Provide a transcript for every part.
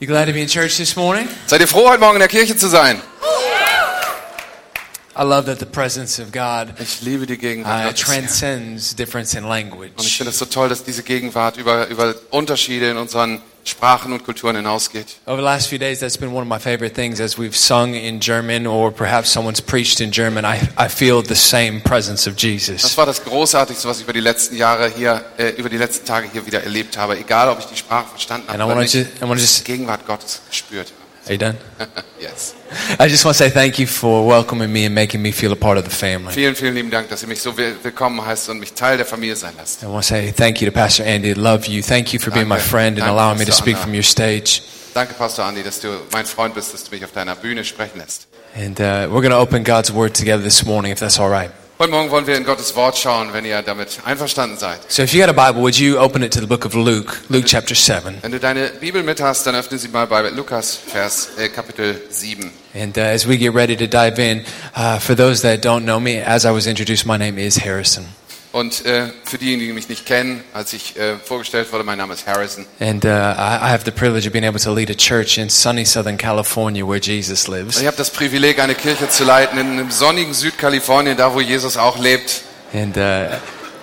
You glad to be in church this morning? Seid ihr froh, heute Morgen in der Kirche zu sein? I love that the presence of God Ich liebe die Gegenwart uh, transcends difference in Und ich language. finde es so toll, dass diese Gegenwart über, über Unterschiede in unseren Sprachen und Kulturen hinausgeht. Over the last few days, that's been one of my favorite things. As we've sung in German, or perhaps someone's preached in German, I, I feel the same presence of Das Jesus. war das Großartigste, was ich über die letzten Jahre hier, äh, über die letzten Tage hier wieder erlebt habe. Egal, ob ich die Sprache verstanden habe oder nicht, just, Gegenwart Gottes gespürt are you done? yes. I just want to say thank you for welcoming me and making me feel a part of the family. Vielen, vielen lieben Dank, dass ihr mich so will- willkommen heißt und mich Teil der Familie sein lasst. I want to say thank you to Pastor Andy. Love you. Thank you for being my friend and allowing me to speak from your stage. Danke, Pastor Andi, dass du mein Freund bist, dass du mich auf deiner Bühne sprechen lässt. And uh, we're going to open God's Word together this morning, if that's all right. Heute Morgen wollen wir in Gottes Wort schauen, wenn ihr damit einverstanden seid. So if you got a Bible, would you open it to the book of Luke, Luke chapter 7. Wenn du deine Bibel mit hast, dann öffne sie mal bei Lukas, Vers, äh, Kapitel 7. And uh, as we get ready to dive in, uh, for those that don't know me, as I was introduced, my name is Harrison. Und äh, für diejenigen, die mich nicht kennen, als ich äh, vorgestellt wurde, mein Name ist Harrison. And uh, I have the privilege of being able to lead a church in sunny Southern California where Jesus lives. Ich habe das Privileg, eine Kirche zu leiten in einem sonnigen Südkalifornien, da wo Jesus auch lebt. And uh,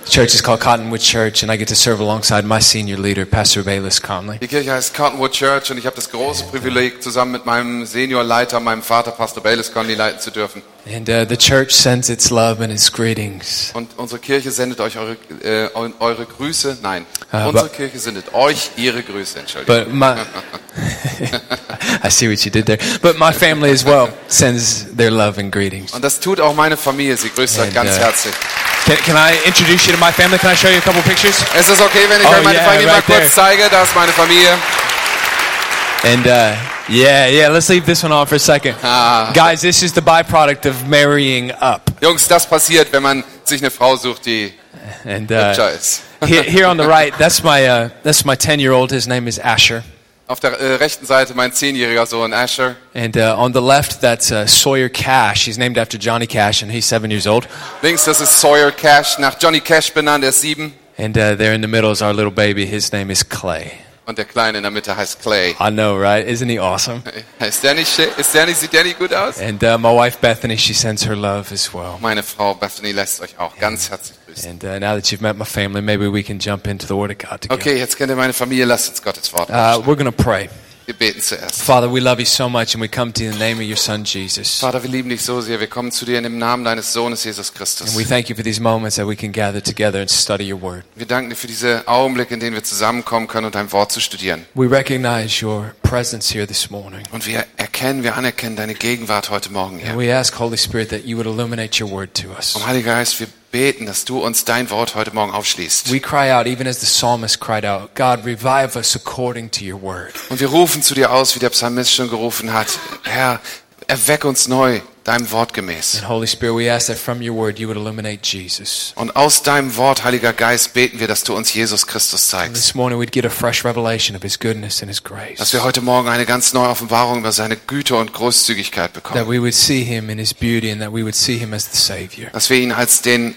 the church is called Cottonwood Church, and I get to serve alongside my senior leader, Pastor Bayless Conley. Die Kirche heißt Cottonwood Church und ich habe das große Privileg, zusammen mit meinem Seniorleiter, meinem Vater, Pastor Bayless Conley, leiten zu dürfen. And uh, the church sends its love and its greetings. Und unsere Kirche sendet euch eure, äh, eure Grüße. Nein, Ah, unsere aber- Kirche sendet euch ihre Grüße. Entschuldigung. But my, I see what you did there. But my family as well sends their love and greetings. Und das tut auch meine Familie. Sie grüßt euch ganz uh, herzlich. Can, can I introduce you to my family? Can I show you a couple pictures? Ist es okay, wenn ich Oh, euch meine yeah, Familie mal right kurz there. zeige? Da ist meine Familie. And uh, yeah, yeah, let's leave this one on for a second. Ah. Guys, this is the byproduct of marrying up. Jungs, das passiert, wenn man sich eine Frau sucht, die And uh, here, here on the right, that's my uh, that's my ten year old. His name is Asher. Auf der äh, rechten Seite mein zehnjähriger Sohn Asher. And uh, on the left, that's uh, Sawyer Cash. He's named after Johnny Cash, and he's seven years old. Links, das ist Sawyer Cash, nach Johnny Cash benannt, er ist sieben. And uh, there in the middle is our little baby. His name is Clay. Und der Kleine in der Mitte heißt Clay. I know, right? Isn't he awesome? Ist der nicht, ist der nicht, sieht der nicht gut aus? And uh, my wife Bethany, she sends her love as well. Meine Frau Bethany lässt euch auch ganz herzlich grüßen. And uh, now that you've met my family, maybe we can jump into the Word of God together. Okay, jetzt kennt ihr meine Familie, lasst uns Gottes Wort Uh, we're going to pray. Wir beten zuerst. Father, we love you so much, and we come to you in the name of your Son, Jesus. Vater, wir lieben dich so sehr. Wir kommen zu dir in dem Namen deines Sohnes Jesus Christus. And we thank you for these moments that we can gather together and study your Word. Wir danken dir für diese Augenblicke, in denen wir zusammenkommen können, um dein Wort zu studieren. We recognize your presence here this morning. Und wir erkennen, wir anerkennen deine Gegenwart heute Morgen And hier. we ask, Holy Spirit, that you would illuminate your Word to us. Und Heiliger Geist, wir beten, dass du uns dein Wort heute Morgen aufschließt. We cry out, even as the psalmist cried out, God, revive us according to your Word. Und wir rufen zu dir aus, wie der Psalmist schon gerufen hat. Herr, erweck uns neu, deinem Wort gemäß. And Holy Spirit, we ask that from your Word you would illuminate Jesus. Und aus deinem Wort, Heiliger Geist, beten wir, dass du uns Jesus Christus And zeigst. this morning we'd get a fresh revelation of His goodness and His Dass grace. wir heute Morgen eine ganz neue Offenbarung über seine Güte und Großzügigkeit That bekommen. we would see Him in His beauty and that we would see Him as the Savior. Dass wir ihn als den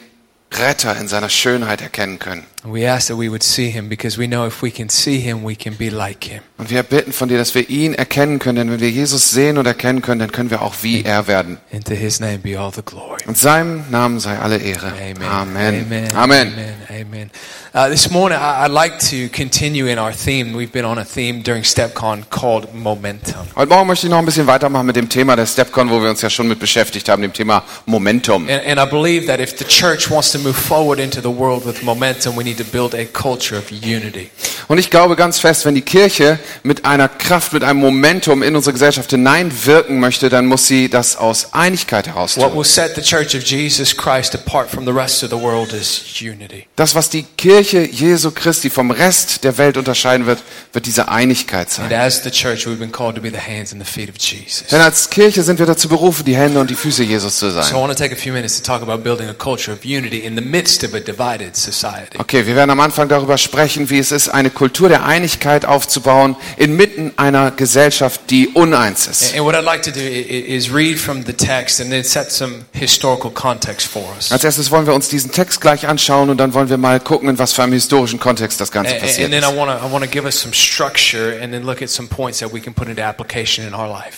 Retter in seiner Schönheit erkennen können. And we ask that we would see Him because we know if we can see Him, we can be like Him. Und wir bitten von dir, dass wir ihn erkennen können, denn wenn wir Jesus sehen und erkennen können, dann können wir auch wie er werden. And to His name be all the glory. Und seinem Namen sei alle Ehre. Amen. Amen. Amen. Amen. Uh, this morning, I'd like to continue in our theme. We've been on a theme during StepCon called momentum. Heute Morgen möchte ich noch ein bisschen weitermachen mit dem Thema der StepCon, wo wir uns ja schon mit beschäftigt haben, dem Thema Momentum. And I believe that if the church wants to move forward into the world with momentum, we need to build a culture of unity. Und ich glaube ganz fest, wenn die Kirche mit einer Kraft, mit einem Momentum in unsere Gesellschaft hineinwirken möchte, dann muss sie das aus Einigkeit heraus What tun. will set the church of Jesus Christ apart from the rest of the world is unity. Das, was die Kirche Jesu Christi vom Rest der Welt unterscheiden wird, wird diese Einigkeit And sein. as the church, we've been called to be the hands and the feet of Jesus. Denn als Kirche sind wir dazu berufen, die Hände und die Füße Jesus zu So I sein. want to take a few minutes to talk about building a culture of unity in the midst of a divided society. Okay, Okay, wir werden am Anfang darüber sprechen, wie es ist, eine Kultur der Einigkeit aufzubauen inmitten einer Gesellschaft, die uneins ist. And what I'd like to do i- i- is read from the text and then set some historical context for us. Als erstes wollen wir uns diesen Text gleich anschauen und dann wollen wir mal gucken, in was für einem historischen Kontext das Ganze passiert ist.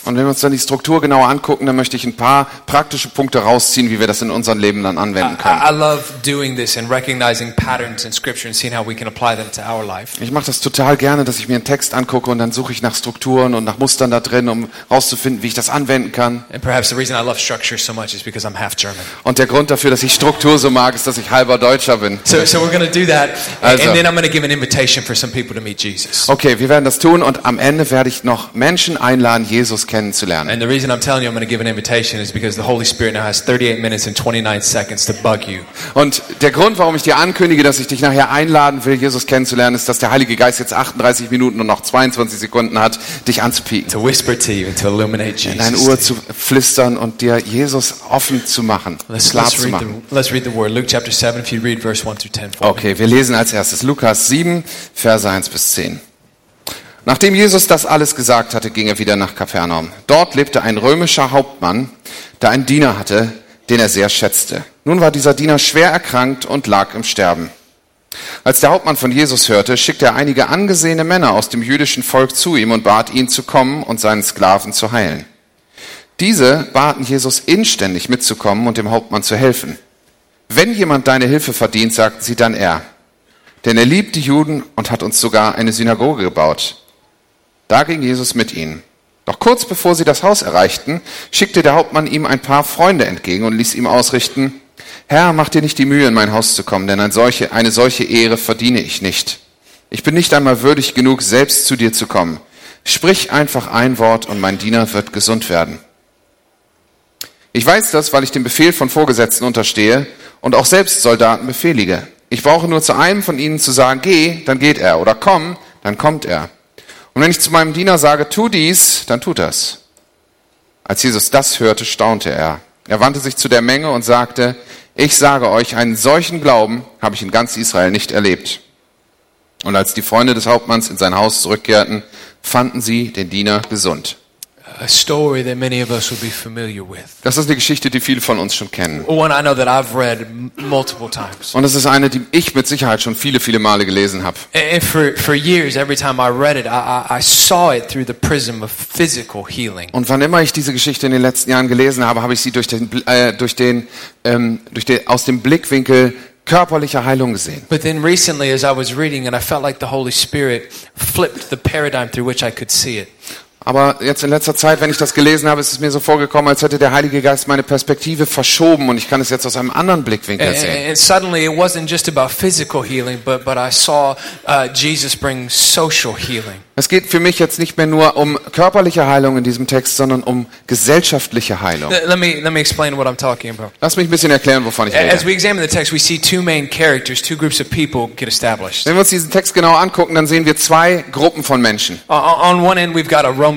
Und wenn wir uns dann die Struktur genauer angucken, dann möchte ich ein paar praktische Punkte rausziehen, wie wir das in unserem Leben dann anwenden können. I, I love doing this and recognizing patterns Ich mache das total gerne, dass ich mir einen Text angucke und dann suche ich nach Strukturen und nach Mustern da drin, um rauszufinden, wie ich das anwenden kann. And perhaps the reason I love structure so much is because I'm half German. Und der Grund dafür, dass ich Struktur so mag, ist, dass ich halber Deutscher bin. So, so we're going to do that, and, Also. and then I'm going to give an invitation for some people to meet Jesus. Okay, wir werden das tun und am Ende werde ich noch Menschen einladen, Jesus kennenzulernen. And the reason I'm telling you I'm going to give an invitation is because the Holy Spirit now has 38 minutes and 29 seconds to bug you. Und der Grund, warum ich dir ankündige, dass ich dich nachher einladen will, Jesus kennenzulernen, ist, dass der Heilige Geist jetzt 38 Minuten und noch 22 Sekunden hat, dich anzupieken, to whisper to you and to illuminate in dein Jesus. Ohr zu flüstern und dir Jesus offen zu machen, Let's, klar let's, zu read machen. the, let's read the word. Luke chapter 7, if you read verse 1 through 10 for me. Okay, wir lesen als erstes Lukas 7, Verse 1 bis 10. Nachdem Jesus das alles gesagt hatte, ging er wieder nach Kapernaum. Dort lebte ein römischer Hauptmann, der einen Diener hatte, den er sehr schätzte. Nun war dieser Diener schwer erkrankt und lag im Sterben. Als der Hauptmann von Jesus hörte, schickte er einige angesehene Männer aus dem jüdischen Volk zu ihm und bat ihn zu kommen und seinen Sklaven zu heilen. Diese baten Jesus inständig mitzukommen und dem Hauptmann zu helfen. Wenn jemand deine Hilfe verdient, sagten sie dann er. Denn er liebt die Juden und hat uns sogar eine Synagoge gebaut. Da ging Jesus mit ihnen. Doch kurz bevor sie das Haus erreichten, schickte der Hauptmann ihm ein paar Freunde entgegen und ließ ihm ausrichten, Herr, mach dir nicht die Mühe, in mein Haus zu kommen, denn eine solche, eine solche Ehre verdiene ich nicht. Ich bin nicht einmal würdig genug, selbst zu dir zu kommen. Sprich einfach ein Wort und mein Diener wird gesund werden. Ich weiß das, weil ich dem Befehl von Vorgesetzten unterstehe und auch selbst Soldaten befehlige. Ich brauche nur zu einem von ihnen zu sagen, geh, dann geht er, oder komm, dann kommt er. Und wenn ich zu meinem Diener sage, tu dies, dann tut er's. Als Jesus das hörte, staunte er. Er wandte sich zu der Menge und sagte, ich sage euch, einen solchen Glauben habe ich in ganz Israel nicht erlebt. Und als die Freunde des Hauptmanns in sein Haus zurückkehrten, fanden sie den Diener gesund. Das ist eine Geschichte, die viele von uns schon kennen. One I know that I've read m- multiple times. Und es ist eine, die ich mit Sicherheit schon viele, viele Male gelesen habe. And for, for years, every time I read it, I, I, I saw it through the prism of physical healing. Und wann immer ich diese Geschichte in den letzten Jahren gelesen habe, habe ich sie durch den, äh, durch den, ähm, durch den, aus dem Blickwinkel körperlicher Heilung gesehen. But then recently, as I was reading, and I felt like the Holy Spirit flipped the paradigm through which I could see it. Aber jetzt in letzter Zeit, wenn ich das gelesen habe, ist es mir so vorgekommen, als hätte der Heilige Geist meine Perspektive verschoben und ich kann es jetzt aus einem anderen Blickwinkel sehen. and suddenly, it wasn't just about physical healing, but, but I saw uh, Jesus bring social healing. Es geht für mich jetzt nicht mehr nur um körperliche Heilung in diesem Text, sondern um gesellschaftliche Heilung. Let me, let me explain what I'm talking about. Lass mich ein bisschen erklären, wovon ich As rede. we examine the text, we see two main characters, two groups of people get established. Wenn wir uns diesen Text genau angucken, dann sehen wir zwei Gruppen von Menschen. O- On one end, we've got a Roman.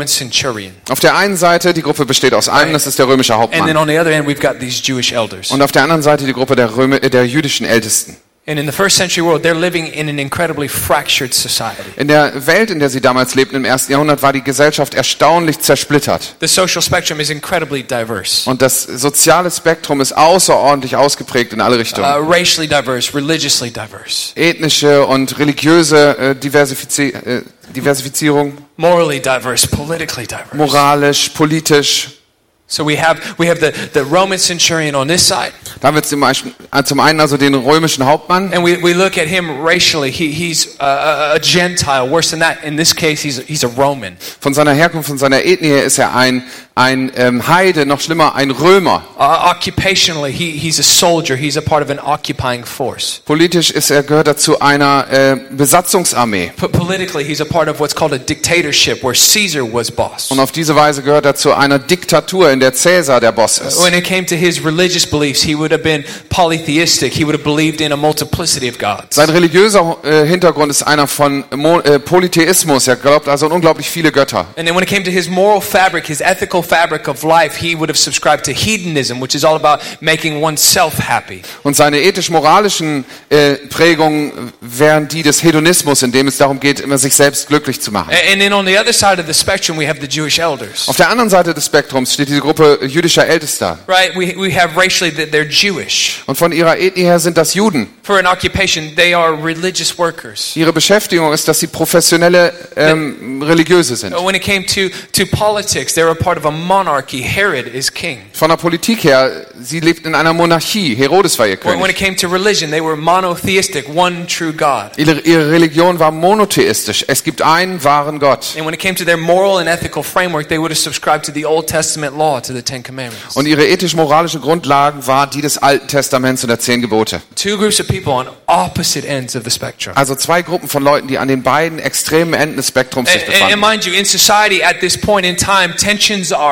Auf der einen Seite, die Gruppe besteht aus einem, das ist der römische Hauptmann. Und auf der anderen Seite die Gruppe der, Röme, äh, der jüdischen Ältesten. In the first century world, they're living in an incredibly fractured society. In der Welt, in der sie damals lebten, im ersten Jahrhundert, war die Gesellschaft erstaunlich zersplittert. The social spectrum is incredibly diverse. Und das soziale Spektrum ist außerordentlich ausgeprägt in alle Richtungen. Uh, racially diverse, religiously diverse, Ethnische und religiöse äh, Diversifizi äh, Diversifizierung, morally diverse, politically diverse. moralisch, politisch. So we have we have the, the Roman centurion on this side, Da haben wir zum, Beispiel, zum einen also den römischen Hauptmann. and we, we look at him racially. He, he's a, a, Gentile. Worse than that, in this case, he's he's a Roman. Von seiner Herkunft, von seiner Ethnie ist er ein, ein ähm, Heide, noch schlimmer, ein Römer. Uh, occupationally, he, he's a soldier. He's a part of an occupying force. Politisch ist er, gehört er zu einer äh, Besatzungsarmee. But politically, he's a part of what's called a dictatorship, where Caesar was boss. Und auf diese Weise gehört er zu einer Diktatur, in der Cäsar der Boss ist. When it came to his religious beliefs, he would have been polytheistic. He would have believed in a multiplicity of gods. Sein religiöser äh, Hintergrund ist einer von Mo äh, Polytheismus. Er glaubt also an unglaublich viele Götter. And then when it came to his moral fabric, his ethical fabric of life, he would have subscribed to hedonism, which is all about making oneself happy. Und seine ethisch-moralischen äh, Prägungen wären die des Hedonismus, in dem es darum geht, immer sich selbst glücklich zu machen. And then on the other side of the spectrum, we have the Jewish elders. Auf der anderen Seite des Spektrums steht diese Gruppe jüdischer Ältester. Right? We, we have racially that they're Jewish. Und von ihrer Ethnie her sind das Juden. For an occupation, they are religious workers. Ihre Beschäftigung ist, dass sie professionelle ähm, Religiöse sind. When it came to, to politics, they were part of a monarchy. Herod is king. Von der Politik her, sie lebten in einer Monarchie. Herodes war ihr When, when König. it came to religion, they were monotheistic, one true God. Ihre, ihre Religion war monotheistisch. Es gibt einen wahren Gott. And when it came to their moral and ethical framework, they would have subscribed to the Old Testament law, to the Ten Commandments. Und ihre ethisch-moralische Grundlagen war die des Alten Testaments und der Zehn Gebote. Two groups of people on opposite ends of the spectrum. Also zwei Gruppen von Leuten, die an den beiden extremen Enden des Spektrums sich And, and- and befanden. mind you, in society at this point in time, tensions are.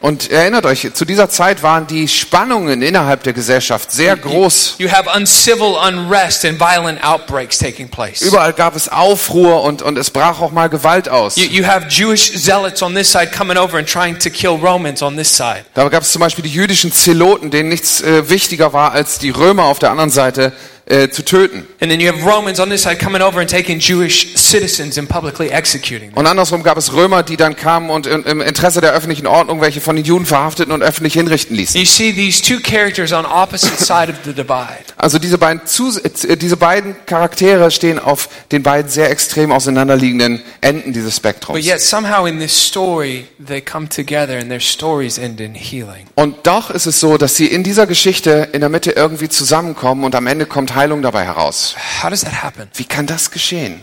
Und erinnert euch, zu dieser Zeit waren die Spannungen innerhalb der Gesellschaft sehr groß. You have uncivil unrest and violent outbreaks taking place. Überall gab es Aufruhr und, und es brach auch mal Gewalt aus. You, you have Jewish zealots on this side coming over and trying to kill Romans on this side. Da gab es zum Beispiel die jüdischen Zeloten, denen nichts äh, wichtiger war, als die Römer auf der anderen Seite äh, zu töten. And then you have Romans on this side coming over and taking Jewish citizens and publicly executing them. Und andersrum gab es Römer, die dann kamen und im, Interesse der öffentlichen Ordnung welche von den Juden verhafteten und öffentlich hinrichten ließen. You see these two characters on opposite side of the divide. Also diese beiden, äh, diese beiden Charaktere stehen auf den beiden sehr extrem auseinanderliegenden Enden dieses But Spektrums. yet somehow in this story, they come together and their stories end in healing. Und doch ist es so, dass sie in dieser Geschichte in der Mitte irgendwie zusammenkommen und am Ende kommt Heilung dabei heraus. How does that happen? Wie kann das geschehen?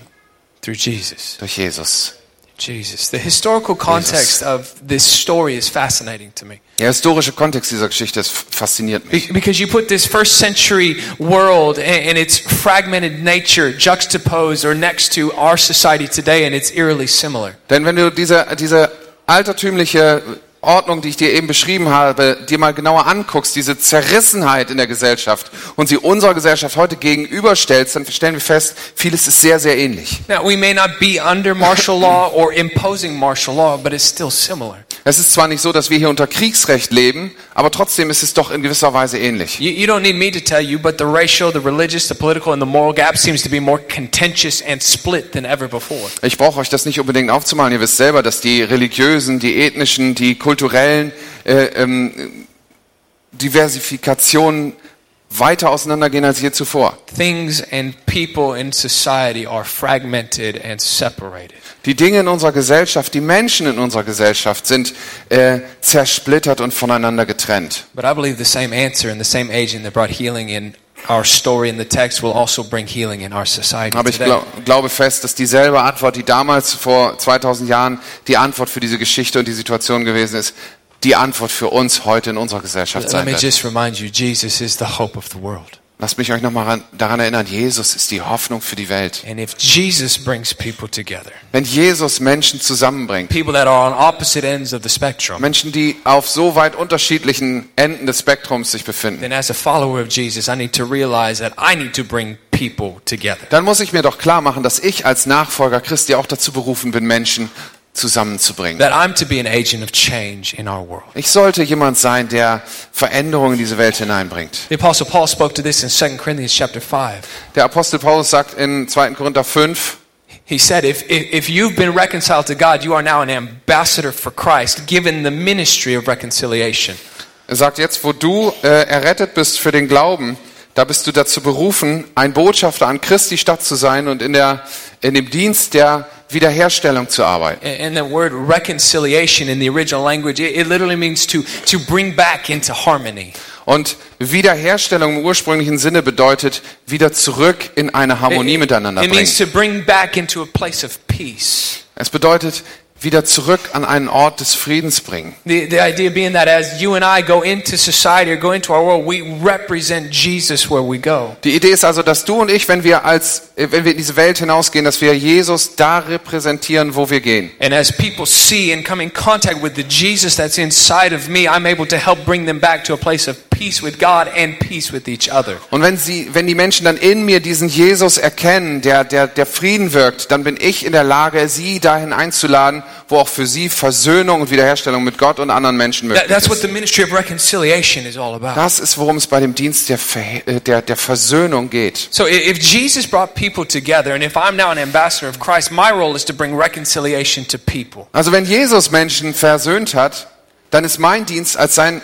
Through Jesus. Durch Jesus. Jesus. The historical context of this story is fascinating to me. Der historische Kontext dieser Geschichte fasziniert mich. Be- Because you put this first century world and its fragmented nature juxtaposed or next to our society today, and it's eerily similar. Denn wenn du diese, diese altertümliche Ordnung, die ich dir eben beschrieben habe, dir mal genauer anguckst, diese Zerrissenheit in der Gesellschaft und sie unserer Gesellschaft heute gegenüberstellst, dann stellen wir fest, vieles ist sehr, sehr ähnlich. Now, we may not be under martial law or imposing martial law, but it's still similar. Es ist zwar nicht so, dass wir hier unter Kriegsrecht leben, aber trotzdem ist es doch in gewisser Weise ähnlich. You, you don't need me to tell you, but the racial, the religious, the political, and the moral gap seems to be more contentious and split than ever before. Ich brauche euch das nicht unbedingt aufzumalen. Ihr wisst selber, dass die religiösen, die ethnischen, die kulturellen äh, ähm, Diversifikationen weiter auseinandergehen als je zuvor. Things and people in society are fragmented and separated. Die Dinge in unserer Gesellschaft, die Menschen in unserer Gesellschaft sind äh, zersplittert und voneinander getrennt. But I believe the same answer and the same agent that brought healing in our story in the text will also bring healing in our society Aber ich glaub, glaube fest, dass dieselbe Antwort, die damals vor 2000 Jahren die Antwort für diese Geschichte und die Situation gewesen ist, die Antwort für uns heute in unserer Gesellschaft Let sein me wird. just remind you, Jesus is the hope of the world. Lasst mich euch nochmal daran erinnern, Jesus ist die Hoffnung für die Welt. And if Jesus brings people together, Wenn Jesus Menschen zusammenbringt, people that are on opposite ends of the spectrum, Menschen, die auf so weit unterschiedlichen Enden des Spektrums sich befinden, dann muss ich mir doch klar machen, dass ich als Nachfolger Christi auch dazu berufen bin, Menschen zusammenzubringen. Ich sollte jemand sein, der Veränderungen in diese Welt hineinbringt. The apostle Paul spoke to this in 2 Corinthians chapter 5. Der Apostel Paulus sagt in 2. Korinther 5, He said, if, if, if you've been reconciled to God, you are now an ambassador for Christ, given the ministry of reconciliation. er sagt jetzt, wo du äh, errettet bist für den Glauben, da bist du dazu berufen, ein Botschafter an Christi Stadt zu sein und in, der, in dem Dienst der Wiederherstellung zu arbeiten. And the word reconciliation in the original language, it, it literally means to, to bring back into harmony. Und Wiederherstellung im ursprünglichen Sinne bedeutet, wieder zurück in eine Harmonie It, miteinander it bringen. means to bring back into a place of peace. Es bedeutet, wieder zurück an einen Ort des Friedens bringen. The, the idea being that as you and I go into society or go into our world, we represent Jesus where we go. Die Idee ist also, dass du und ich, wenn wir als, wenn wir in diese Welt hinausgehen, dass wir Jesus da repräsentieren, wo wir gehen. And as people see and come in contact with the Jesus that's inside of me, I'm able to help bring them back to a place of peace with God and peace with each other. Und wenn sie, wenn die Menschen dann in mir diesen Jesus erkennen, der, der, der Frieden wirkt, dann bin ich in der Lage, sie dahin einzuladen, wo auch für sie Versöhnung und Wiederherstellung mit Gott und anderen Menschen möglich that's what ist. the ministry of reconciliation is all about. Das ist, worum es bei dem Dienst der, Ver- äh, der, der Versöhnung geht. So if Jesus brought people together, and if I'm now an ambassador of Christ, my role is to bring reconciliation to people. Also wenn Jesus Menschen versöhnt hat, dann ist mein Dienst als sein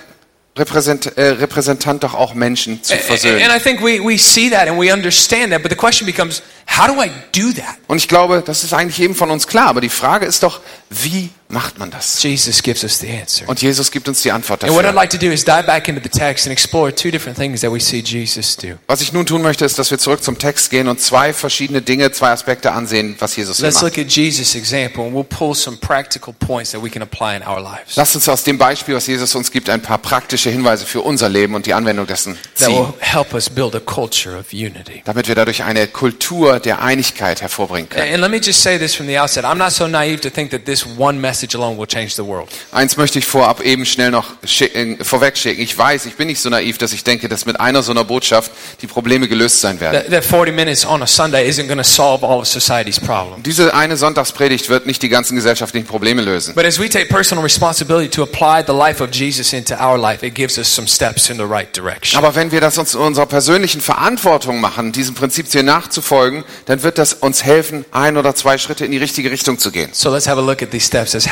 Repräsent, äh, Repräsentant doch auch Menschen zu versöhnen. I think we, we see that and we understand that, but the question becomes, how do I do that? Und ich glaube, das ist eigentlich jedem von uns klar. Aber die Frage ist doch, wie macht man das? Jesus gives us the answer. Und Jesus gibt uns die Antwort And what I'd dafür. like to do is dive back into the text and explore two different things that we see Jesus do. Was ich nun tun möchte, ist, dass wir zurück zum Text gehen und zwei verschiedene Dinge, zwei Aspekte ansehen, was Jesus Let's macht. look at Jesus' example and we'll pull some practical points that we can apply in our lives Lasst uns aus dem Beispiel, was Jesus uns gibt, ein paar praktische Hinweise für unser Leben und die Anwendung dessen that ziehen, will help us build a culture of unity. damit wir dadurch eine Kultur der Einigkeit hervorbringen können. And let me just say this from the outset. I'm not so naive to think that this one message alone will change the world. Eins möchte ich vorab eben schnell noch schicken, vorwegschicken. Ich weiß, ich bin nicht so naiv, dass ich denke, dass mit einer so einer Botschaft die Probleme gelöst sein werden. That, that 40 minutes on a Sunday isn't going to solve all of society's problems. Diese eine Sonntagspredigt wird nicht die ganzen gesellschaftlichen Probleme lösen. But as we take personal responsibility to apply the life of Jesus into our life, it gives us some steps in the right direction. Aber wenn wir das uns unserer persönlichen Verantwortung machen, diesem Prinzip hier nachzufolgen, dann wird das uns helfen, ein oder zwei Schritte in die richtige Richtung zu gehen. So let's have a look at these steps as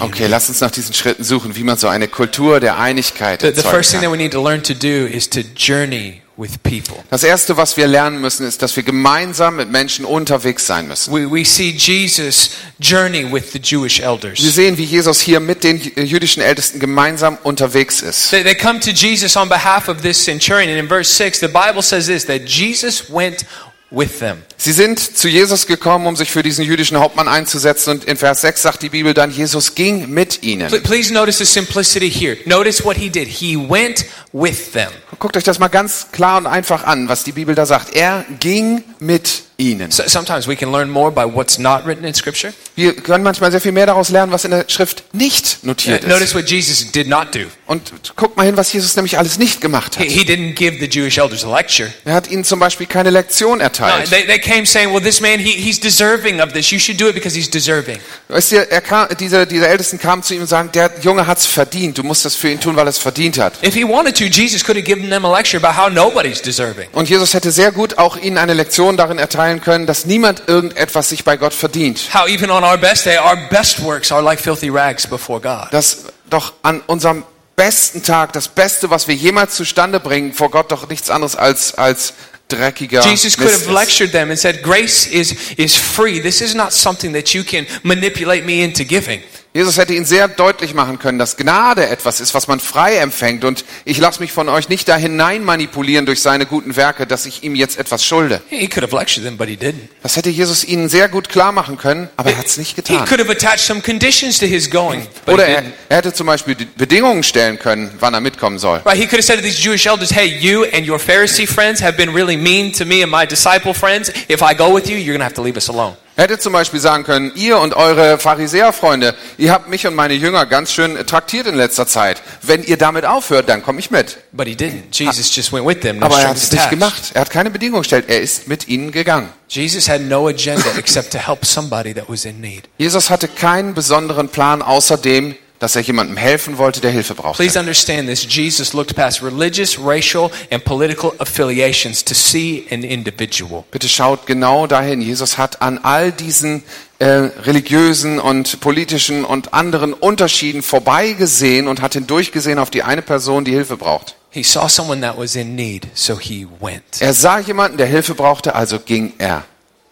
Okay, lass uns nach diesen Schritten suchen, wie man so eine Kultur der Einigkeit The, the erzeugen first thing that kann. we need to learn to do is to journey with people. Das erste, was wir lernen müssen, ist, dass wir gemeinsam mit Menschen unterwegs sein müssen. We, we see Jesus journey with the Jewish elders. Wir sehen, wie Jesus hier mit den jüdischen Ältesten gemeinsam unterwegs ist. They, they come to Jesus on behalf of this centurion, and in verse 6, the Bible says this that Jesus went with them. Sie sind zu Jesus gekommen, um sich für diesen jüdischen Hauptmann einzusetzen und in Vers 6 sagt die Bibel dann, Jesus ging mit ihnen. Pl- Please notice the simplicity here. Notice what he did. He went with them. Guckt euch das mal ganz klar und einfach an, was die Bibel da sagt. Er ging mit ihnen. So, sometimes we can learn more by what's not written in Scripture. Wir können manchmal sehr viel mehr daraus lernen, was in der Schrift nicht notiert ist. Notice what Jesus did not do. Und guckt mal hin, was Jesus nämlich alles nicht gemacht He, hat. he didn't give the Jewish elders a lecture. Er hat ihnen zum Beispiel keine Lektion No, erteilt. they, they came saying, well, this man, he, he's deserving of this. You should do it because he's deserving. Weißt ihr, er kam, diese, diese Ältesten kamen zu ihm und sagen, der Junge hat's verdient. Du musst das für ihn tun, weil er es verdient hat. If he wanted to, Jesus could have given them a lecture about how nobody's deserving. Und Jesus hätte sehr gut auch ihnen eine Lektion darin erteilen können, dass niemand irgendetwas sich bei Gott verdient. How even on our best day, our best works are like filthy rags before God. Dass doch an unserem besten Tag, das Beste, was wir jemals zustande bringen, vor Gott doch nichts anderes als, als dreckiger Jesus could have lectured them and said, Grace is, is free. This is not something that you can manipulate me into giving. Jesus hätte ihnen sehr deutlich machen können, dass Gnade etwas ist, was man frei empfängt und ich lasse mich von euch nicht da hinein manipulieren durch seine guten Werke, dass ich ihm jetzt etwas schulde. He could have lectured them. Das hätte Jesus ihnen sehr gut klar machen können, aber er hat es nicht getan. could have attached some conditions to his going, Oder er, er hätte zum Beispiel Bedingungen stellen können, wann er mitkommen soll. Right, he could have said to these Jewish elders, hey, you and your Pharisee friends have been really mean to me and my disciple friends. If I go with you, you're going to have to leave us alone. Er hätte zum Beispiel sagen können, ihr und eure Pharisäerfreunde, ihr habt mich und meine Jünger ganz schön traktiert in letzter Zeit. Wenn ihr damit aufhört, dann komme ich mit. But he didn't. Jesus just went with them, no Aber er hat es nicht gemacht. Er hat keine Bedingungen gestellt. Er ist mit ihnen gegangen. Jesus had no agenda except to help somebody that was in need. Jesus hatte keinen besonderen Plan außer dem, dass er jemandem helfen wollte, der Hilfe brauchte. Please understand this. Jesus looked past religious, racial, and political affiliations to see an individual. Bitte schaut genau dahin. Jesus hat an all diesen äh, religiösen und politischen und anderen Unterschieden vorbeigesehen und hat hindurchgesehen auf die eine Person, die Hilfe braucht. He saw someone that was in need, so he went. Er sah jemanden, der Hilfe brauchte, also ging er.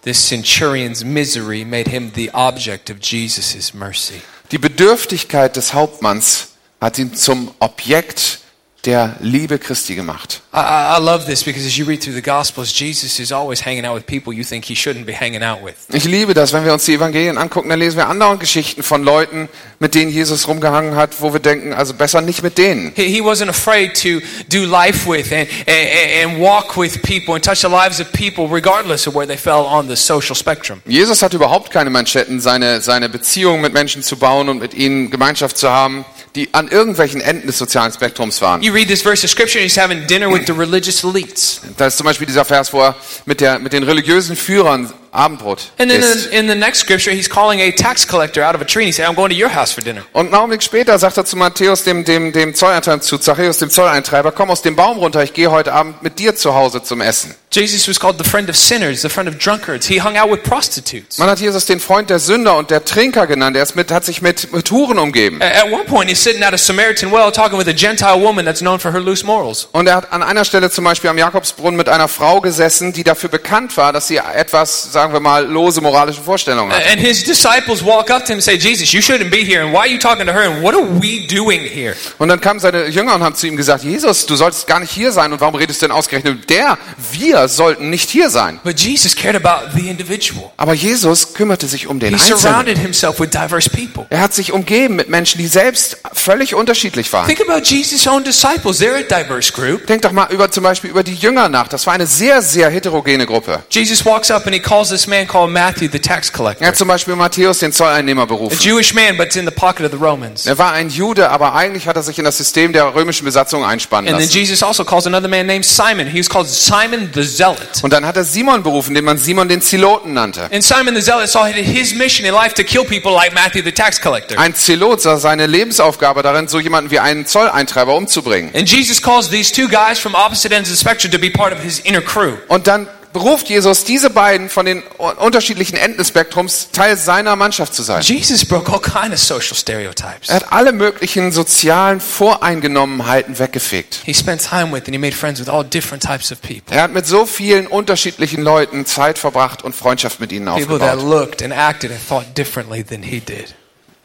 This centurion's misery made him the object of Jesus' mercy. Die Bedürftigkeit des Hauptmanns hat ihn zum Objekt der Liebe Christi gemacht. I, I I love this because as you read through the Gospels, Jesus is always hanging out with people you think he shouldn't be hanging out with. Ich liebe das, wenn wir uns die Evangelien angucken, dann lesen wir andauernd Geschichten von Leuten, mit denen Jesus rumgehangen hat, wo wir denken, also besser nicht mit denen. He, he wasn't afraid to do life with and, and, and walk with people and touch the lives of people regardless of where they fell on the social spectrum. Jesus hat überhaupt keine Manschetten, seine, seine Beziehung mit Menschen zu bauen und mit ihnen Gemeinschaft zu haben. die an irgendwelchen Enden des sozialen Spektrums waren. You read this verse of scripture he's having dinner with the religious elites. Da ist zum Beispiel dieser Vers, wo er mit, der, mit den religiösen Führern Abendbrot And then isst. in, in the next scripture, he's calling a tax collector out of a tree and he said, I'm going to your house for dinner. Und einen Augenblick später sagt er zu Matthäus, dem, dem, dem Zolleintreiber, zu Zachäus, dem Zolleintreiber, komm aus dem Baum runter, ich gehe heute Abend mit dir zu Hause zum Essen. Jesus was called the friend of sinners, the friend of drunkards. He hung out with prostitutes. Man hat Jesus den Freund der Sünder und der Trinker genannt. Er ist mit, hat sich mit, mit Huren umgeben. At at one point, he's sitting at a Samaritan well talking with a Gentile woman that's known for her loose morals. Und er hat an einer Stelle zum Beispiel am Jakobsbrunnen mit einer Frau gesessen, die dafür bekannt war, dass sie etwas, sagen wir mal, lose moralische Vorstellungen hat. And his disciples walk up to him and say, Jesus, you shouldn't be here. And why are you talking to her? And what are we doing here? Und dann kamen seine Jünger und haben zu ihm gesagt, Jesus, du solltest gar nicht hier sein. Und warum redest du denn ausgerechnet mit der? Wir sollten nicht hier sein. But Jesus cared about the individual. Aber Jesus kümmerte sich um den He Einzelnen. surrounded himself with diverse people. Er hat sich umgeben mit Menschen, die selbst völlig unterschiedlich waren. Think about Jesus' own disciples. They're a diverse group. Denk doch mal über zum Beispiel über die Jünger nach. Das war eine sehr, sehr heterogene Gruppe. Jesus walks up and he calls this man called Matthew the tax collector. Er hat zum Beispiel Matthäus, den Zolleinnehmer, A berufen. Jewish man, but in the pocket of the Romans. Er war ein Jude, aber eigentlich hat er sich in das System der römischen Besatzung einspannen And then lassen. Jesus also calls another man named Simon. He was called Simon the Zealot. Und dann hat er Simon berufen, den man Simon den Ziloten nannte. And Simon the Zealot saw his mission in life to kill people like Matthew the tax collector. Ein Zelot sah seine Lebensaufgabe darin, so jemanden wie einen Zolleintreiber umzubringen. And Jesus calls these two guys from opposite ends of the spectrum to be part of his inner crew. Und dann beruft Jesus diese beiden von den unterschiedlichen Enden des Spektrums, Teil seiner Mannschaft zu sein. Jesus broke all kind of social stereotypes. Er hat alle möglichen sozialen Voreingenommenheiten weggefegt. He spent time with and he made friends with all different types of people. Er hat mit so vielen unterschiedlichen Leuten Zeit verbracht und Freundschaft mit ihnen People that aufgebaut. looked and acted and thought differently than he did.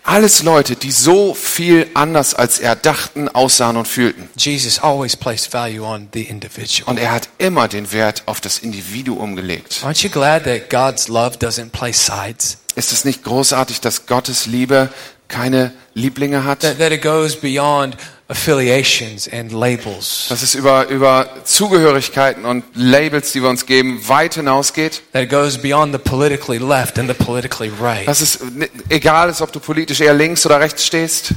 Alles Leute, die so viel anders als er dachten, aussahen und fühlten. Jesus always placed value on the individual. Und er hat immer den Wert auf das Individuum gelegt. Aren't you glad that God's love doesn't play sides? Ist es nicht großartig, dass Gottes Liebe keine Lieblinge hat? That, that it goes beyond affiliations and labels. Dass es über, über Zugehörigkeiten und Labels, die wir uns geben, weit hinausgeht? That goes beyond the politically left and the politically right. Dass es n- egal ist, ob du politisch eher links oder rechts stehst?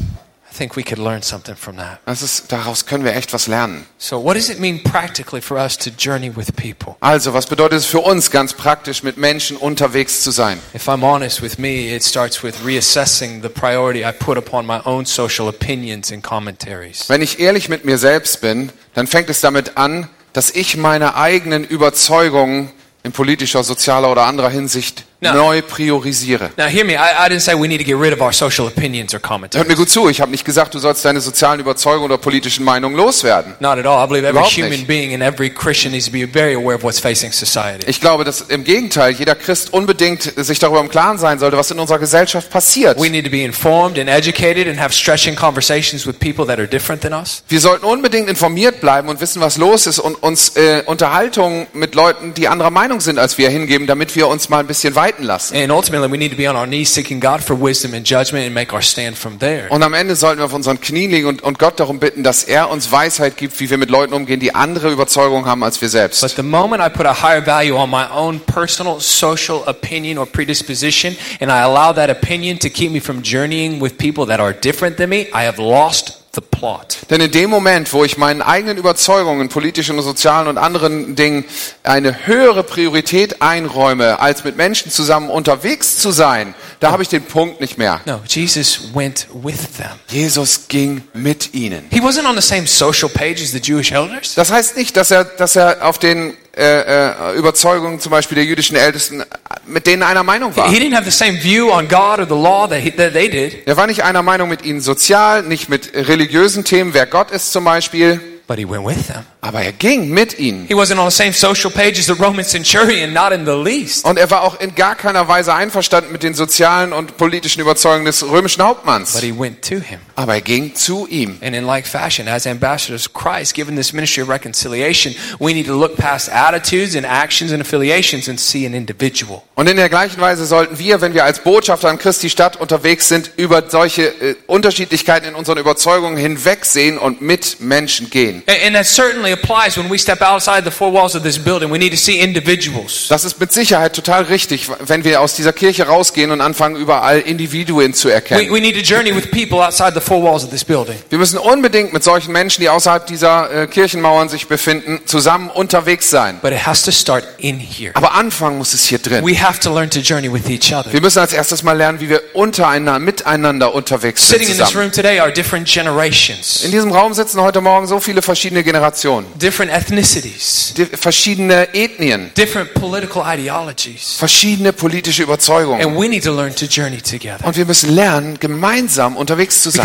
Think we could learn something from that. Ist, daraus können wir echt was lernen. So, what does it mean practically for us to journey with people? Also, was bedeutet es für uns ganz praktisch, mit Menschen unterwegs zu sein? If I'm honest with me, it starts with reassessing the priority I put upon my own social opinions and commentaries. Wenn ich ehrlich mit mir selbst bin, dann fängt es damit an, dass ich meine eigenen Überzeugungen in politischer, sozialer oder anderer Hinsicht Na. neu priorisiere. Now, hear me. I, I didn't say we need to get rid of our social opinions or Hört mir gut zu, ich habe nicht gesagt, du sollst deine sozialen Überzeugungen oder politischen Meinungen loswerden. Not at all. I believe every Überhaupt human nicht. being and every Christian needs to be very aware of what's facing society. Ich glaube, dass im Gegenteil jeder Christ unbedingt sich darüber im Klaren sein sollte, was in unserer Gesellschaft passiert. We need to be informed and educated and have stretching conversations with people that are different than us. Wir sollten unbedingt informiert bleiben und wissen, was los ist und uns äh, Unterhaltungen mit Leuten, die anderer Meinung sind als wir, hingeben, damit wir uns mal ein bisschen weiten lassen. And ultimately, we need to be on our knees seeking God for wisdom and judgment and make our stand from there. Und am Ende sollten wir auf unseren Knien liegen und, und Gott darum bitten, dass er uns Weisheit gibt, wie wir mit Leuten umgehen, die andere Überzeugungen haben als wir selbst. But the moment I put a higher value on my own personal social opinion or predisposition, and I allow that opinion to keep me from journeying with people that are different than me, I have lost the plot. Denn in dem Moment, wo ich meinen eigenen Überzeugungen, politischen und sozialen und anderen Dingen eine höhere Priorität einräume, als mit Menschen zusammen unterwegs zu sein, da habe ich den Punkt nicht mehr. No, Jesus went with them. Jesus ging mit ihnen. He wasn't on the same social page as the Jewish elders. Das heißt nicht, dass er, dass er auf den äh, äh, Überzeugungen zum Beispiel der jüdischen Ältesten mit denen einer Meinung war. He didn't have the same view on God or the law that, he, that they did, Er war nicht einer Meinung mit ihnen sozial, nicht mit religiösen Themen, wer Gott ist zum Beispiel, but he went with them. aber er ging mit ihnen. He wasn't on the same social page as the Roman centurion, not in the least. Und er war auch in gar keiner Weise einverstanden mit den sozialen und politischen Überzeugungen des römischen Hauptmanns. But he went to him. Aber er ging zu ihm. And in like fashion, as ambassadors of Christ, given this ministry of reconciliation, we need to look past attitudes and actions and affiliations and see an individual. Und in der gleichen Weise sollten wir, wenn wir als Botschafter an Christi Stadt unterwegs sind, über solche äh, Unterschiedlichkeiten in unseren Überzeugungen hinwegsehen und mit Menschen gehen. And, and that certainly applies when we step outside the four walls of this building. We need to see individuals. Das ist mit Sicherheit total richtig, wenn wir aus dieser Kirche rausgehen und anfangen, überall Individuen zu We, erkennen. we need to journey with people outside the four walls of this building. Wir müssen unbedingt mit solchen Menschen, die außerhalb dieser äh, Kirchenmauern sich befinden, zusammen unterwegs sein. But it has to start in here. Aber anfangen muss es hier drin. We have to learn to journey with each other. Wir müssen als erstes mal lernen, wie wir untereinander, miteinander unterwegs sind Sitting in this room today are different generations, In diesem Raum sitzen heute Morgen so viele verschiedene Generationen, different ethnicities, die, verschiedene Ethnien, different political ideologies. verschiedene politische Überzeugungen. And we need to learn to journey together. Und wir müssen lernen, gemeinsam unterwegs zu sein.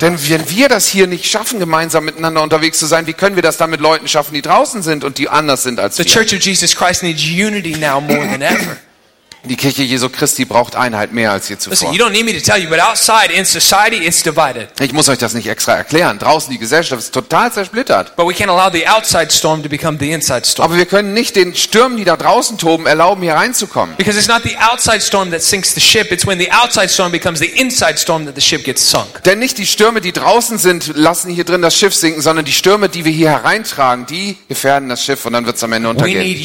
Denn wenn wir das hier nicht schaffen, gemeinsam miteinander unterwegs zu sein, wie können wir das dann mit Leuten schaffen, die draußen sind und die anders sind als The wir? Church of Jesus Christ needs unity now more than ever. Die Kirche Jesu Christi braucht Einheit mehr als je zuvor. Ich muss euch das nicht extra erklären. Draußen die Gesellschaft ist total zersplittert. But we can't allow the outside storm to become the inside storm. Aber wir können nicht den Stürmen, die da draußen toben, erlauben, hier reinzukommen. Because it's not the outside storm that sinks the ship, it's when the outside storm becomes the inside storm that the ship gets sunk. Denn nicht die Stürme, die draußen sind, lassen hier drin das Schiff sinken, sondern die Stürme, die wir hier hereintragen, die gefährden das Schiff und dann wird es am Ende untergehen.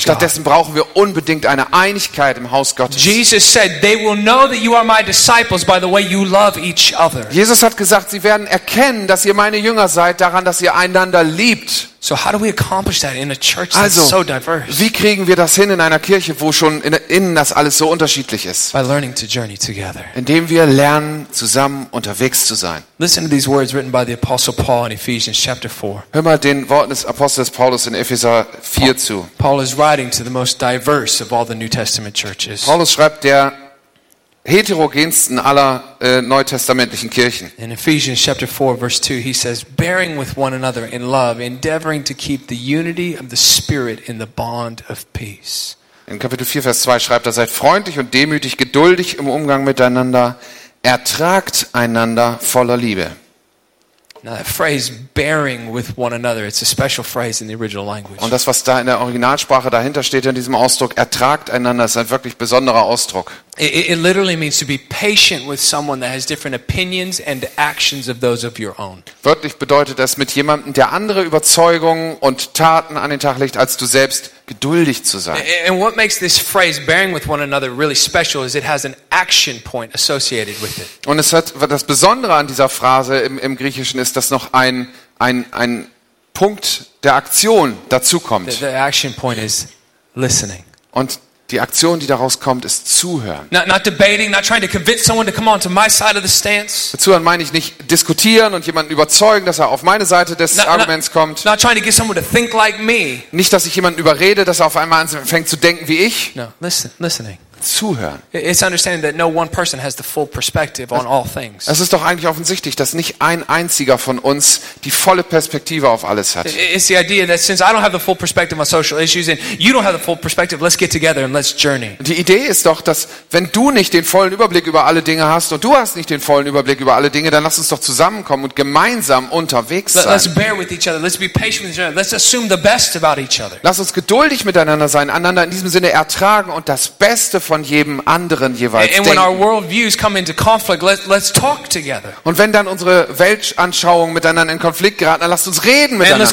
Stattdessen brauchen wir unbedingt eine Einigkeit im Haus Gottes. Jesus said, They will know that you are my disciples by the way you love each other. Jesus hat gesagt, sie werden erkennen, dass ihr meine Jünger seid, daran, dass ihr einander liebt. So, how do we accomplish that in a church that's Also, so diverse? wie kriegen wir das hin in einer Kirche, wo schon in- innen das alles so unterschiedlich ist? By learning to journey together. Indem wir lernen, zusammen unterwegs zu sein. Listen to these words written by the Apostle Paul in Ephesians chapter 4. Hör mal den Worten des Apostels Paulus in Epheser 4 zu. Paul is writing to the most diverse of all the New Testament churches. Paulus schreibt der heterogensten aller äh, neutestamentlichen Kirchen. In Ephesians chapter 4 verse 2 he says bearing with one another in love endeavoring to keep the unity of the spirit in the bond of peace. In Kapitel 4, Vers 2 schreibt er, seid freundlich und demütig, geduldig im Umgang miteinander, ertragt einander voller Liebe. Now that phrase bearing with one another it's a special phrase in the original language. Und das, was da in der Originalsprache dahinter steht, in diesem Ausdruck, ertragt einander, ist ein wirklich besonderer Ausdruck. It, it it literally means to be patient with someone that has different opinions and actions of those of your own. Wörtlich bedeutet es, mit jemandem, der andere Überzeugungen und Taten an den Tag legt, als du selbst, geduldig zu sein. And what makes this phrase bearing with one another really special is it has an action point associated with it. Und es hat, das Besondere an dieser Phrase im, im Griechischen ist, dass noch ein, ein, ein Punkt der Aktion The, dazukommt. the action point is listening. Und die Aktion, die daraus kommt, ist Zuhören. Not, not debating, not trying to convince someone to come on to my side of the stance. Zuhören meine ich nicht diskutieren und jemanden überzeugen, dass er auf meine Seite des Not, Arguments kommt. not trying to get someone to think like me. Nicht, dass ich jemanden überrede, dass er auf einmal anfängt zu denken wie ich. No, listen, listening. Zuhören. It's understanding that no one person has the full perspective on all things. Es ist doch eigentlich offensichtlich, dass nicht ein einziger von uns die volle Perspektive auf alles hat. It's the idea that since I don't have the full perspective on social issues and you don't have the full perspective, let's get together and let's journey. Die Idee ist doch, dass wenn du nicht den vollen Überblick über alle Dinge hast und du hast nicht den vollen Überblick über alle Dinge, dann lass uns doch zusammenkommen und gemeinsam unterwegs Let's sein. bear with each other. Let's be patient with each other. Let's assume the best about each other. Lass uns geduldig miteinander sein, einander in diesem Sinne ertragen und das Beste von jedem anderen jeweils And denken. conflict, let. Und wenn dann unsere Weltanschauungen miteinander in Konflikt geraten, dann lasst uns reden miteinander.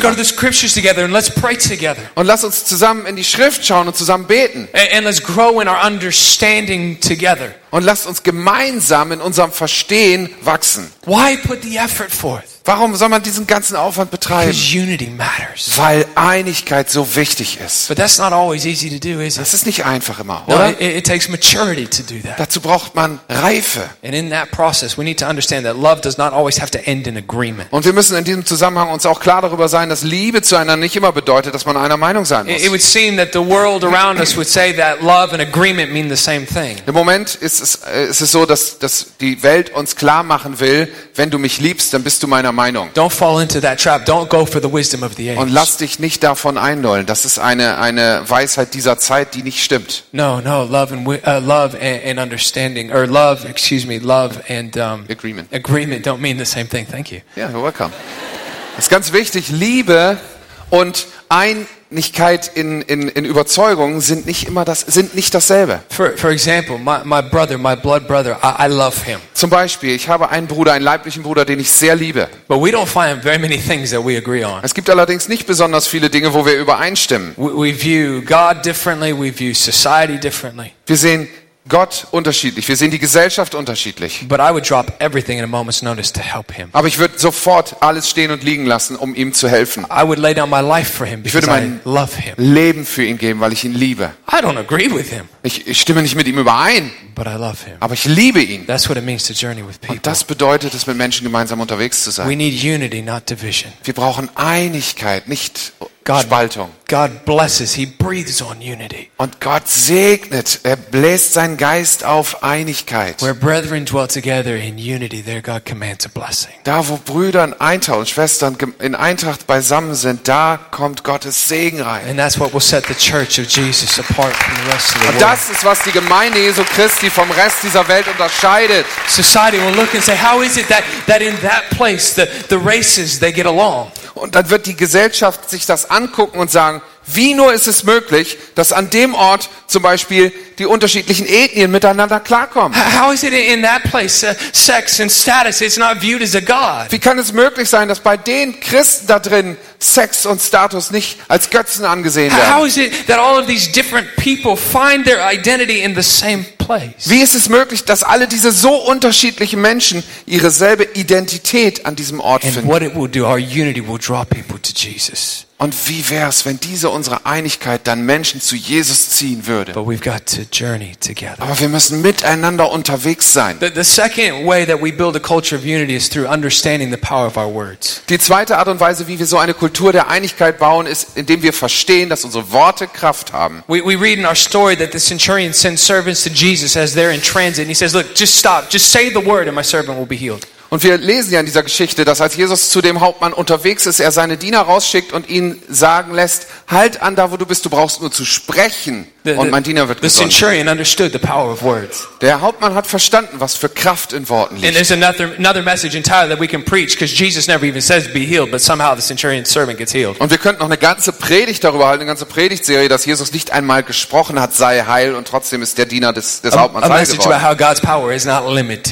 Und lasst uns zusammen in die Schrift schauen und zusammen beten. And, and let's grow in our understanding together. Und lasst uns gemeinsam in unserem Verstehen wachsen. Why put the effort forth? Warum soll man diesen ganzen Aufwand betreiben? Because unity matters. Weil Einigkeit so wichtig ist. But that's not always easy to do, is it? Das ist nicht einfach immer, No, oder? it, it takes maturity to do that. Dazu braucht man Reife. And in that process, we need to understand that love does not always have to end in agreement. Und wir müssen in diesem Zusammenhang uns auch klar darüber sein, dass Liebe zueinander nicht immer bedeutet, dass man einer Meinung sein It, it muss. would seem that the world around us would say that love and agreement mean the same thing. Im Moment ist es, äh, ist es so, dass, dass die Welt uns klar machen will, wenn du mich liebst, dann bist du meiner Meinung. Don't fall into that trap. Don't go for the wisdom of the Und lass dich nicht davon einlullen. Das ist eine, eine Weisheit dieser Zeit, die nicht stimmt. No, no, love and uh, love and, and understanding, or love, excuse me, love and um, Agreement. agreement don't mean the same thing. Thank you. Ja, you're welcome. Das ist ganz wichtig. Liebe und Einigkeit in, in, in Überzeugungen sind nicht immer das, sind nicht dasselbe. For, for example, my, my brother, my blood brother, I, I love him. Zum Beispiel, ich habe einen Bruder, einen leiblichen Bruder, den ich sehr liebe. But we don't find very many things that we agree on. Es gibt allerdings nicht besonders viele Dinge, wo wir übereinstimmen. We, we view God differently, we view society differently. Wir sehen Gott unterschiedlich, wir sehen die Gesellschaft unterschiedlich. But I would drop everything in a moment's notice to help him. Aber ich würde sofort alles stehen und liegen lassen, um ihm zu helfen. I would lay down my life for him Ich würde mein. Leben für ihn geben, weil ich ihn liebe. I don't agree with him, Ich, ich stimme nicht mit ihm überein, but I love him. aber ich liebe ihn. That's what it means to journey with people. Und das bedeutet es, mit Menschen gemeinsam unterwegs zu We sein. need unity, not division. Wir brauchen Einigkeit, nicht God, Spaltung. God blesses, He breathes on unity. Und Gott segnet, er bläst seinen Geist auf Einigkeit. Where brethren dwell together in unity, there God commands a blessing. Da, wo Brüder in Eintracht und Schwestern in Eintracht beisammen sind, da kommt Gottes Segen rein. And that's what will set the church of Jesus apart from the rest of the Und world. das ist, was die Gemeinde Jesu Christi vom Rest dieser Welt unterscheidet. Society will look and say, how is it that, that in that place the, the races, they get along? Und dann wird die Gesellschaft sich das angucken und sagen, wie nur ist es möglich, dass an dem Ort zum Beispiel die unterschiedlichen Ethnien miteinander klarkommen? H- How is it in that place, uh, sex and status, it's not viewed as a God? Wie kann es möglich sein, dass bei den Christen da drin Sex und Status nicht als Götzen angesehen werden? is it that all of these different people find their identity in the same place? Wie ist es möglich, dass alle diese so unterschiedlichen Menschen ihre selbe Identität an diesem Ort And finden? what it will do, our unity will draw people to Jesus. Und wie wär's, wenn diese unsere Einigkeit dann Menschen zu Jesus ziehen würde? But we've got to journey together. Aber wir müssen miteinander unterwegs sein. The, the second way that we build a culture of unity is through understanding the power of our words. Die zweite Art und Weise, wie wir so eine Kultur der Einigkeit bauen, ist, indem wir verstehen, dass unsere Worte Kraft haben. We, we read in our story that the centurion sends servants to Jesus as they're in transit, and he says, Look, just stop, just say the word, and my servant will be healed. Und wir lesen ja in dieser Geschichte, dass als Jesus zu dem Hauptmann unterwegs ist, er seine Diener rausschickt und ihn sagen lässt, halt an da, wo du bist, du brauchst nur zu sprechen und mein Diener wird the gesund. centurion understood the power of words. Der Hauptmann hat verstanden, was für Kraft in Worten And liegt. there's another, another message entirely that we can preach because Jesus never even says be healed, but somehow the centurion's servant gets healed. Und wir könnten noch eine ganze Predigt darüber halten, eine ganze Predigtserie, dass Jesus nicht einmal gesprochen hat, sei heil und trotzdem ist der Diener des, des Hauptmanns heil geworden.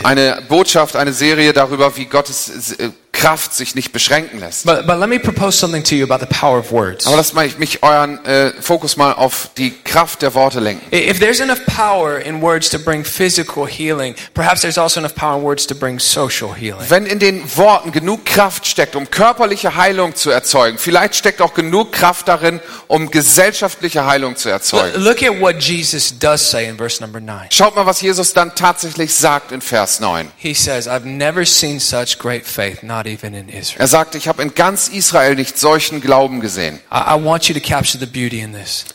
Eine Botschaft, eine Serie darüber, wie Gottes äh, Kraft sich nicht beschränken lässt. But, but let me propose something to you about the power of words. Aber lasst mal mich euren äh, Fokus mal auf die Kraft der Worte lenken. If there's enough power in words to bring physical healing, perhaps there's also enough power in words to bring social healing. Wenn in den Worten genug Kraft steckt, um körperliche Heilung zu erzeugen, vielleicht steckt auch genug Kraft darin, um gesellschaftliche Heilung zu L- erzeugen. Look at what Jesus does say in verse number 9. Schaut mal, was Jesus dann tatsächlich sagt in Vers 9. He says, I've never seen such great faith, not even in Israel. Er sagt, ich habe in ganz Israel nicht solchen Glauben gesehen. I, I want you to capture the beauty in this.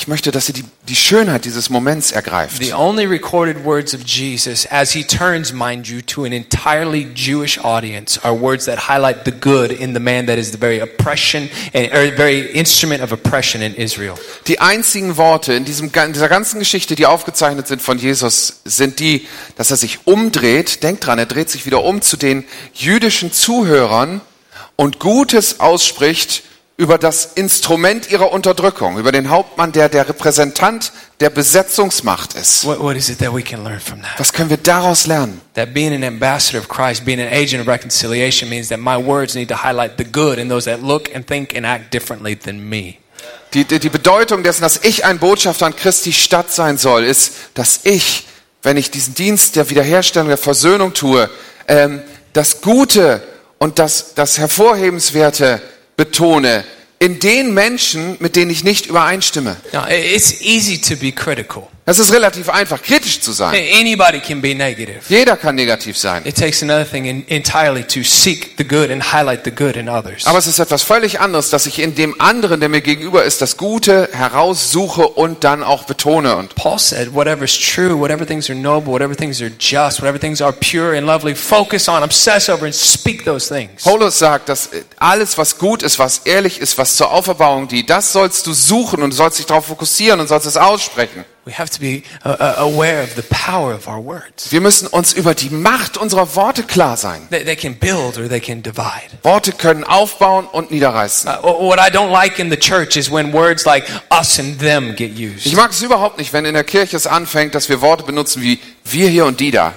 Ich möchte, dass ihr die, die Schönheit dieses Moments ergreift. The only recorded words of Jesus, as he turns, mind you, to an entirely Jewish audience, are words that highlight the good in the man that is the very oppression, and, or very instrument of oppression in Israel. Die einzigen Worte in, diesem, in dieser ganzen Geschichte, die aufgezeichnet sind von Jesus, sind die, dass er sich umdreht. Denkt dran, er dreht sich wieder um zu den jüdischen Zuhörern und Gutes ausspricht über das Instrument ihrer Unterdrückung, über den Hauptmann, der der Repräsentant der Besetzungsmacht ist. What, what is it that we can learn from that? Was können wir daraus lernen? That being an ambassador of Christ, being an agent of reconciliation, means that my words need to highlight the good in those that look and think and act differently than me. Die, die, die Bedeutung dessen, dass ich ein Botschafter an Christi Stadt sein soll, ist, dass ich, wenn ich diesen Dienst der Wiederherstellung, der Versöhnung tue, ähm, das Gute und das, das Hervorhebenswerte betone in den Menschen, mit denen ich nicht übereinstimme. Now, i- it's easy to be critical. Es ist relativ einfach, kritisch zu sein. Anybody can be negative. Jeder kann negativ sein. It takes another thing in, entirely to seek the good and highlight the good in others. Aber es ist etwas völlig anderes, dass ich in dem anderen, der mir gegenüber ist, das Gute heraussuche und dann auch betone. Und Paul said, whatever is true, whatever things are noble, whatever things are just, whatever things are pure and lovely, focus on, obsess over, and speak those things. Paulus sagt, dass alles, was gut ist, was ehrlich ist, was zur Auferbauung dient, das sollst du suchen und sollst dich darauf fokussieren und sollst es aussprechen. Uh, uh. Wir müssen uns über die Macht unserer Worte klar sein. Worte können aufbauen und niederreißen. Uh, what I don't like in the church is when words like us and them get Ich used. mag es überhaupt nicht, wenn in der Kirche es anfängt, dass wir Worte benutzen wie wir hier und die da.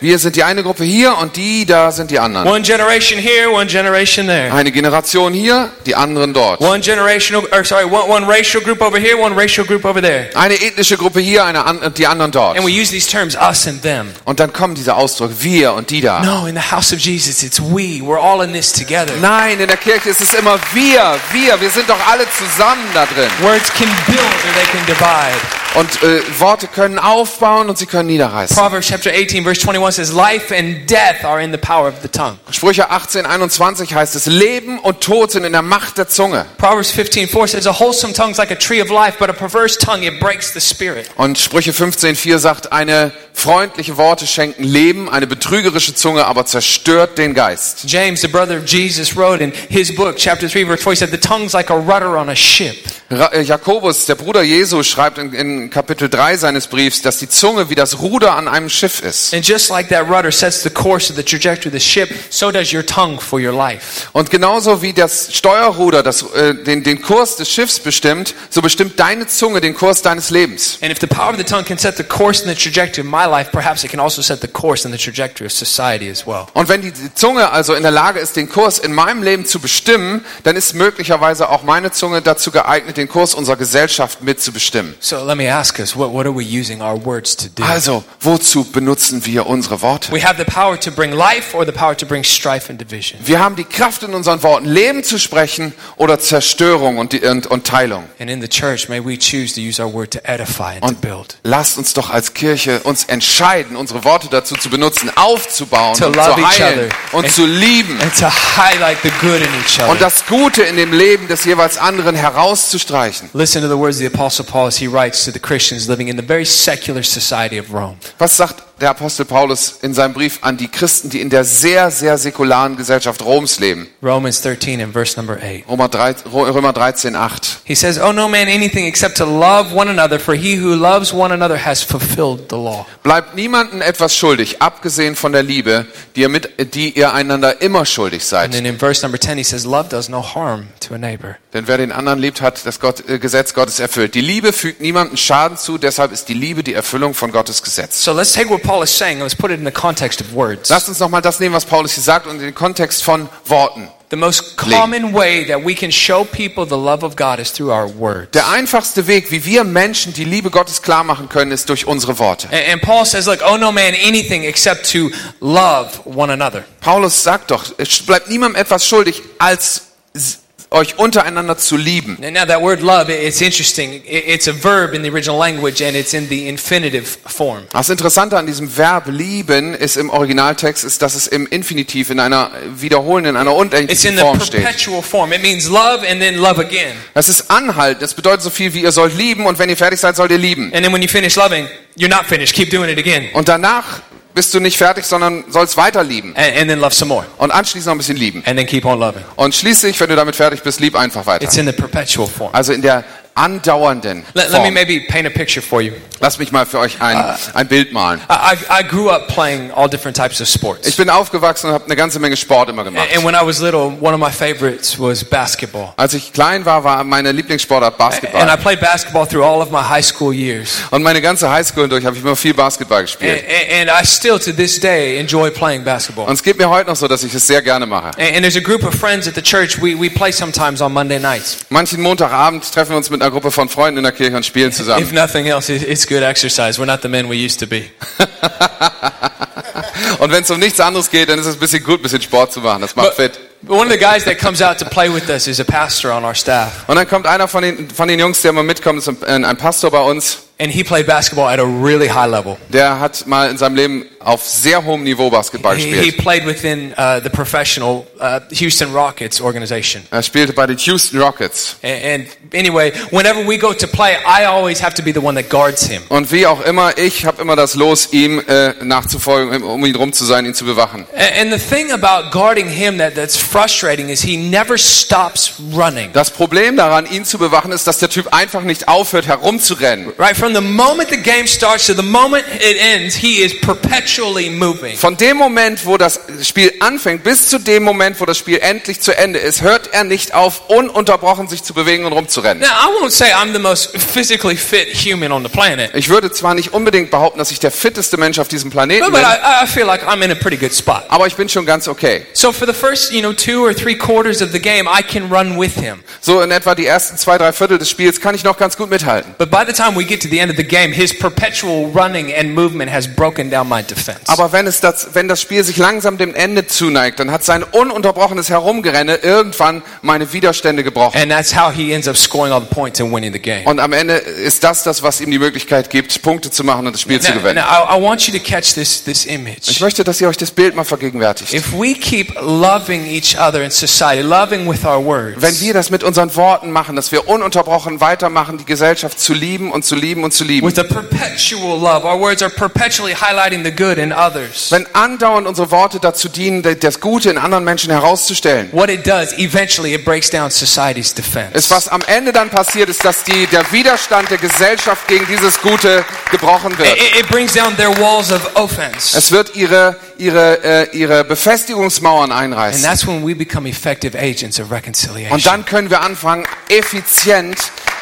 Wir sind die eine Gruppe hier und die da sind die anderen. One generation here, one generation there. Eine Generation hier, die anderen dort. Eine ethnische Gruppe hier, eine die anderen dort. And we use these terms, us and them. Und dann kommen diese Ausdrücke, wir und die da. Nein, in der Kirche ist es immer wir, wir, wir sind doch alle zusammen da drin. Words can build or they can divide. Und äh, Worte können aufbauen und sie können niederreißen. Proverbs chapter 18, verse 21 says, Life and death are in the power of the tongue. Sprüche 18, 21 heißt es, Leben und Tod sind in der Macht der Zunge. Proverbs 15, 4 says, A wholesome tongue is like a tree of life, but a perverse tongue, it breaks the spirit. Und Sprüche 15, 4 sagt, eine freundliche Worte schenken Leben, eine betrügerische Zunge aber zerstört den Geist. James, the brother of Jesus, wrote in his book, chapter 3, verse 4, he said, The tongue's like a rudder on a ship. Äh, Jakobus, der Bruder Jesu, schreibt in, in Kapitel 3 seines Briefs, dass die Zunge wie das Ruder an einem Schiff ist. And just like that rudder sets the course of the trajectory of the ship, so does your tongue for your life. Und genauso wie das Steuerruder das, äh, den, den Kurs des Schiffs bestimmt, so bestimmt deine Zunge den Kurs deines Lebens. And if the power of the tongue can set the course and the trajectory of my life, perhaps it can also set the course and the trajectory of society as well. Und wenn die Zunge also in der Lage ist, den Kurs in meinem Leben zu bestimmen, dann ist möglicherweise auch meine Zunge dazu geeignet, den Kurs unserer Gesellschaft mitzubestimmen. So let me ask us, what, what are we using our words to do? Also, wozu benutzen wir unsere Worte? We have the power to bring life or the power to bring strife and division. Wir haben die Kraft in unseren Worten, Leben zu sprechen oder Zerstörung und, und, und Teilung. And in the church, may we choose to use our word to edify and to build. lasst uns doch als Kirche uns entscheiden, unsere Worte dazu zu benutzen, aufzubauen und zu each heilen other. und And- zu lieben And to highlight the good in each und das Gute in dem Leben des jeweils anderen herauszustreichen. Listen to the words of the Apostle Paul as he writes to the Christians living in the very secular society of Rome. Was sagt der Apostel Paulus in seinem Brief an die Christen, die in der sehr, sehr säkularen Gesellschaft Roms leben? Romans 13 and verse number 8. Römer 13, Römer 13 8. He says, Oh, no man anything except to love one another, for he who loves one another has fulfilled the law. Bleibt niemandem etwas schuldig, abgesehen von der Liebe, die ihr, mit, die ihr einander immer schuldig And seid. then in verse number 10, he says, Love does no harm to a neighbor. Denn wer den anderen liebt, hat das Gott, äh, Gesetz Gottes erfüllt. Die Liebe fügt niemandem Schaden zu, deshalb ist die Liebe die Erfüllung von Gottes Gesetz. So let's take what Paul is saying let's put it in the context of words. Lasst uns nochmal das nehmen, was Paulus hier sagt und in den Kontext von Worten. The most common way that we can show people the love of God is through our words. Der einfachste Weg, wie wir Menschen die Liebe Gottes klar machen können, ist durch unsere Worte. And, and Paul says, Look, oh no man anything except to love one another. Paulus sagt doch, es bleibt niemandem etwas schuldig, als euch untereinander zu lieben. And now that word love, it- it's interesting. It- It's a verb in the original language and it's in the infinitive form. Das Interessante an diesem Verb lieben ist im Originaltext, ist, dass es im Infinitiv in einer wiederholenden, in einer It's in unendlichen the Form steht. perpetual form. It means love and then love again. Das ist anhalten. Das bedeutet so viel wie ihr sollt lieben und wenn ihr fertig seid, sollt ihr lieben. And then when you finish loving, you're not finished. Keep doing it again. Und danach bist du nicht fertig, sondern sollst weiter lieben. And, and then love some more. Und anschließend noch ein bisschen lieben. And then keep on loving. Und schließlich, wenn du damit fertig bist, lieb einfach weiter. It's in the perpetual form. Also in der andauernden Let, let me maybe paint a picture for you. Lass mich mal für euch ein, ein Bild malen. I, I grew up playing all different types of sports. Ich bin aufgewachsen und habe eine ganze Menge Sport immer gemacht. And when I was little, one of my favorites was basketball. Als ich klein war, war meine Lieblingssportart And I Basketball. played basketball through all of my high school years. Und meine ganze Highschool durch habe ich immer viel Basketball And, gespielt. and I still, to this day, enjoy playing basketball. Und es geht mir heute noch so, dass ich es sehr gerne mache. And, and there's a group of friends at the church. We, we play sometimes on Monday nights. Manchen Montagabend treffen wir uns mit einer Gruppe von Freunden in der Kirche und spielen If zusammen. nothing else, it- it's good exercise. We're not the men we used to be. Und wenn es um nichts anderes geht, dann ist es ein bisschen gut, ein bisschen Sport zu machen. Das macht But, fit. one of the guys that comes out to play with us is a pastor on our staff. Und dann kommt einer von den, von den Jungs, der immer mitkommt, ist ein, ein Pastor bei uns. And he played basketball at a really high level. Der hat mal in seinem Leben auf sehr hohem Niveau Basketball He, he gespielt. played within uh, the professional uh, Houston Rockets organization. Er spielte bei den Houston Rockets. And, and anyway, whenever we go to play, I always have to be the one that guards him. Und wie auch immer, ich habe immer das Los, ihm äh, nachzufolgen, um ihn rum zu sein, ihn zu bewachen. A- And the thing about guarding him that, that's frustrating is he never stops running. Das Problem daran, ihn zu bewachen, ist, dass der Typ einfach nicht aufhört, herumzurennen. Right from the moment the game starts to the moment it ends, he is perpetually moving. Von dem Moment, wo das Spiel anfängt, bis zu dem Moment, wo das Spiel endlich zu Ende ist, hört er nicht auf, ununterbrochen sich zu bewegen und rumzurennen. Now, I won't say I'm the most physically fit human on the planet, Ich würde zwar nicht unbedingt behaupten, dass ich der fitteste Mensch auf diesem Planeten but, bin, but I, I feel like I'm in a pretty good spot. aber ich bin schon ganz okay. So for the first, you know, two or three quarters of the game, I can run with him. So in etwa die ersten zwei, drei Viertel des Spiels kann ich noch ganz gut mithalten. But by the time we get to the end of the game, his perpetual running and movement has broken down my defense. Aber wenn, es das, wenn das Spiel sich langsam dem Ende zuneigt, dann hat sein ununterbrochenes Herumgerenne irgendwann meine Widerstände gebrochen. And that's how he ends up scoring all the points and winning the game. Und am Ende ist das das, was ihm die Möglichkeit gibt, Punkte zu machen und das Spiel zu Now, gewinnen. now, I, I want you to catch this, this Ich image. möchte, dass ihr euch das Bild mal vergegenwärtigt. If we keep loving each other in society, loving with our words, Wenn wir das mit unseren Worten machen, dass wir ununterbrochen weitermachen, die Gesellschaft zu lieben und zu lieben und zu lieben. with a perpetual love, our words are perpetually highlighting the good in others. Wenn andauernd unsere Worte dazu dienen, das Gute in anderen Menschen herauszustellen. What it does, eventually, it breaks down society's defense. Ist, was am Ende dann passiert, ist, dass die, der Widerstand der Gesellschaft gegen dieses Gute gebrochen wird. It, it brings down their walls of offense. Es wird ihre, ihre, äh, ihre Befestigungsmauern And einreißen. that's when we become effective agents of reconciliation. Und dann können wir anfangen, effizient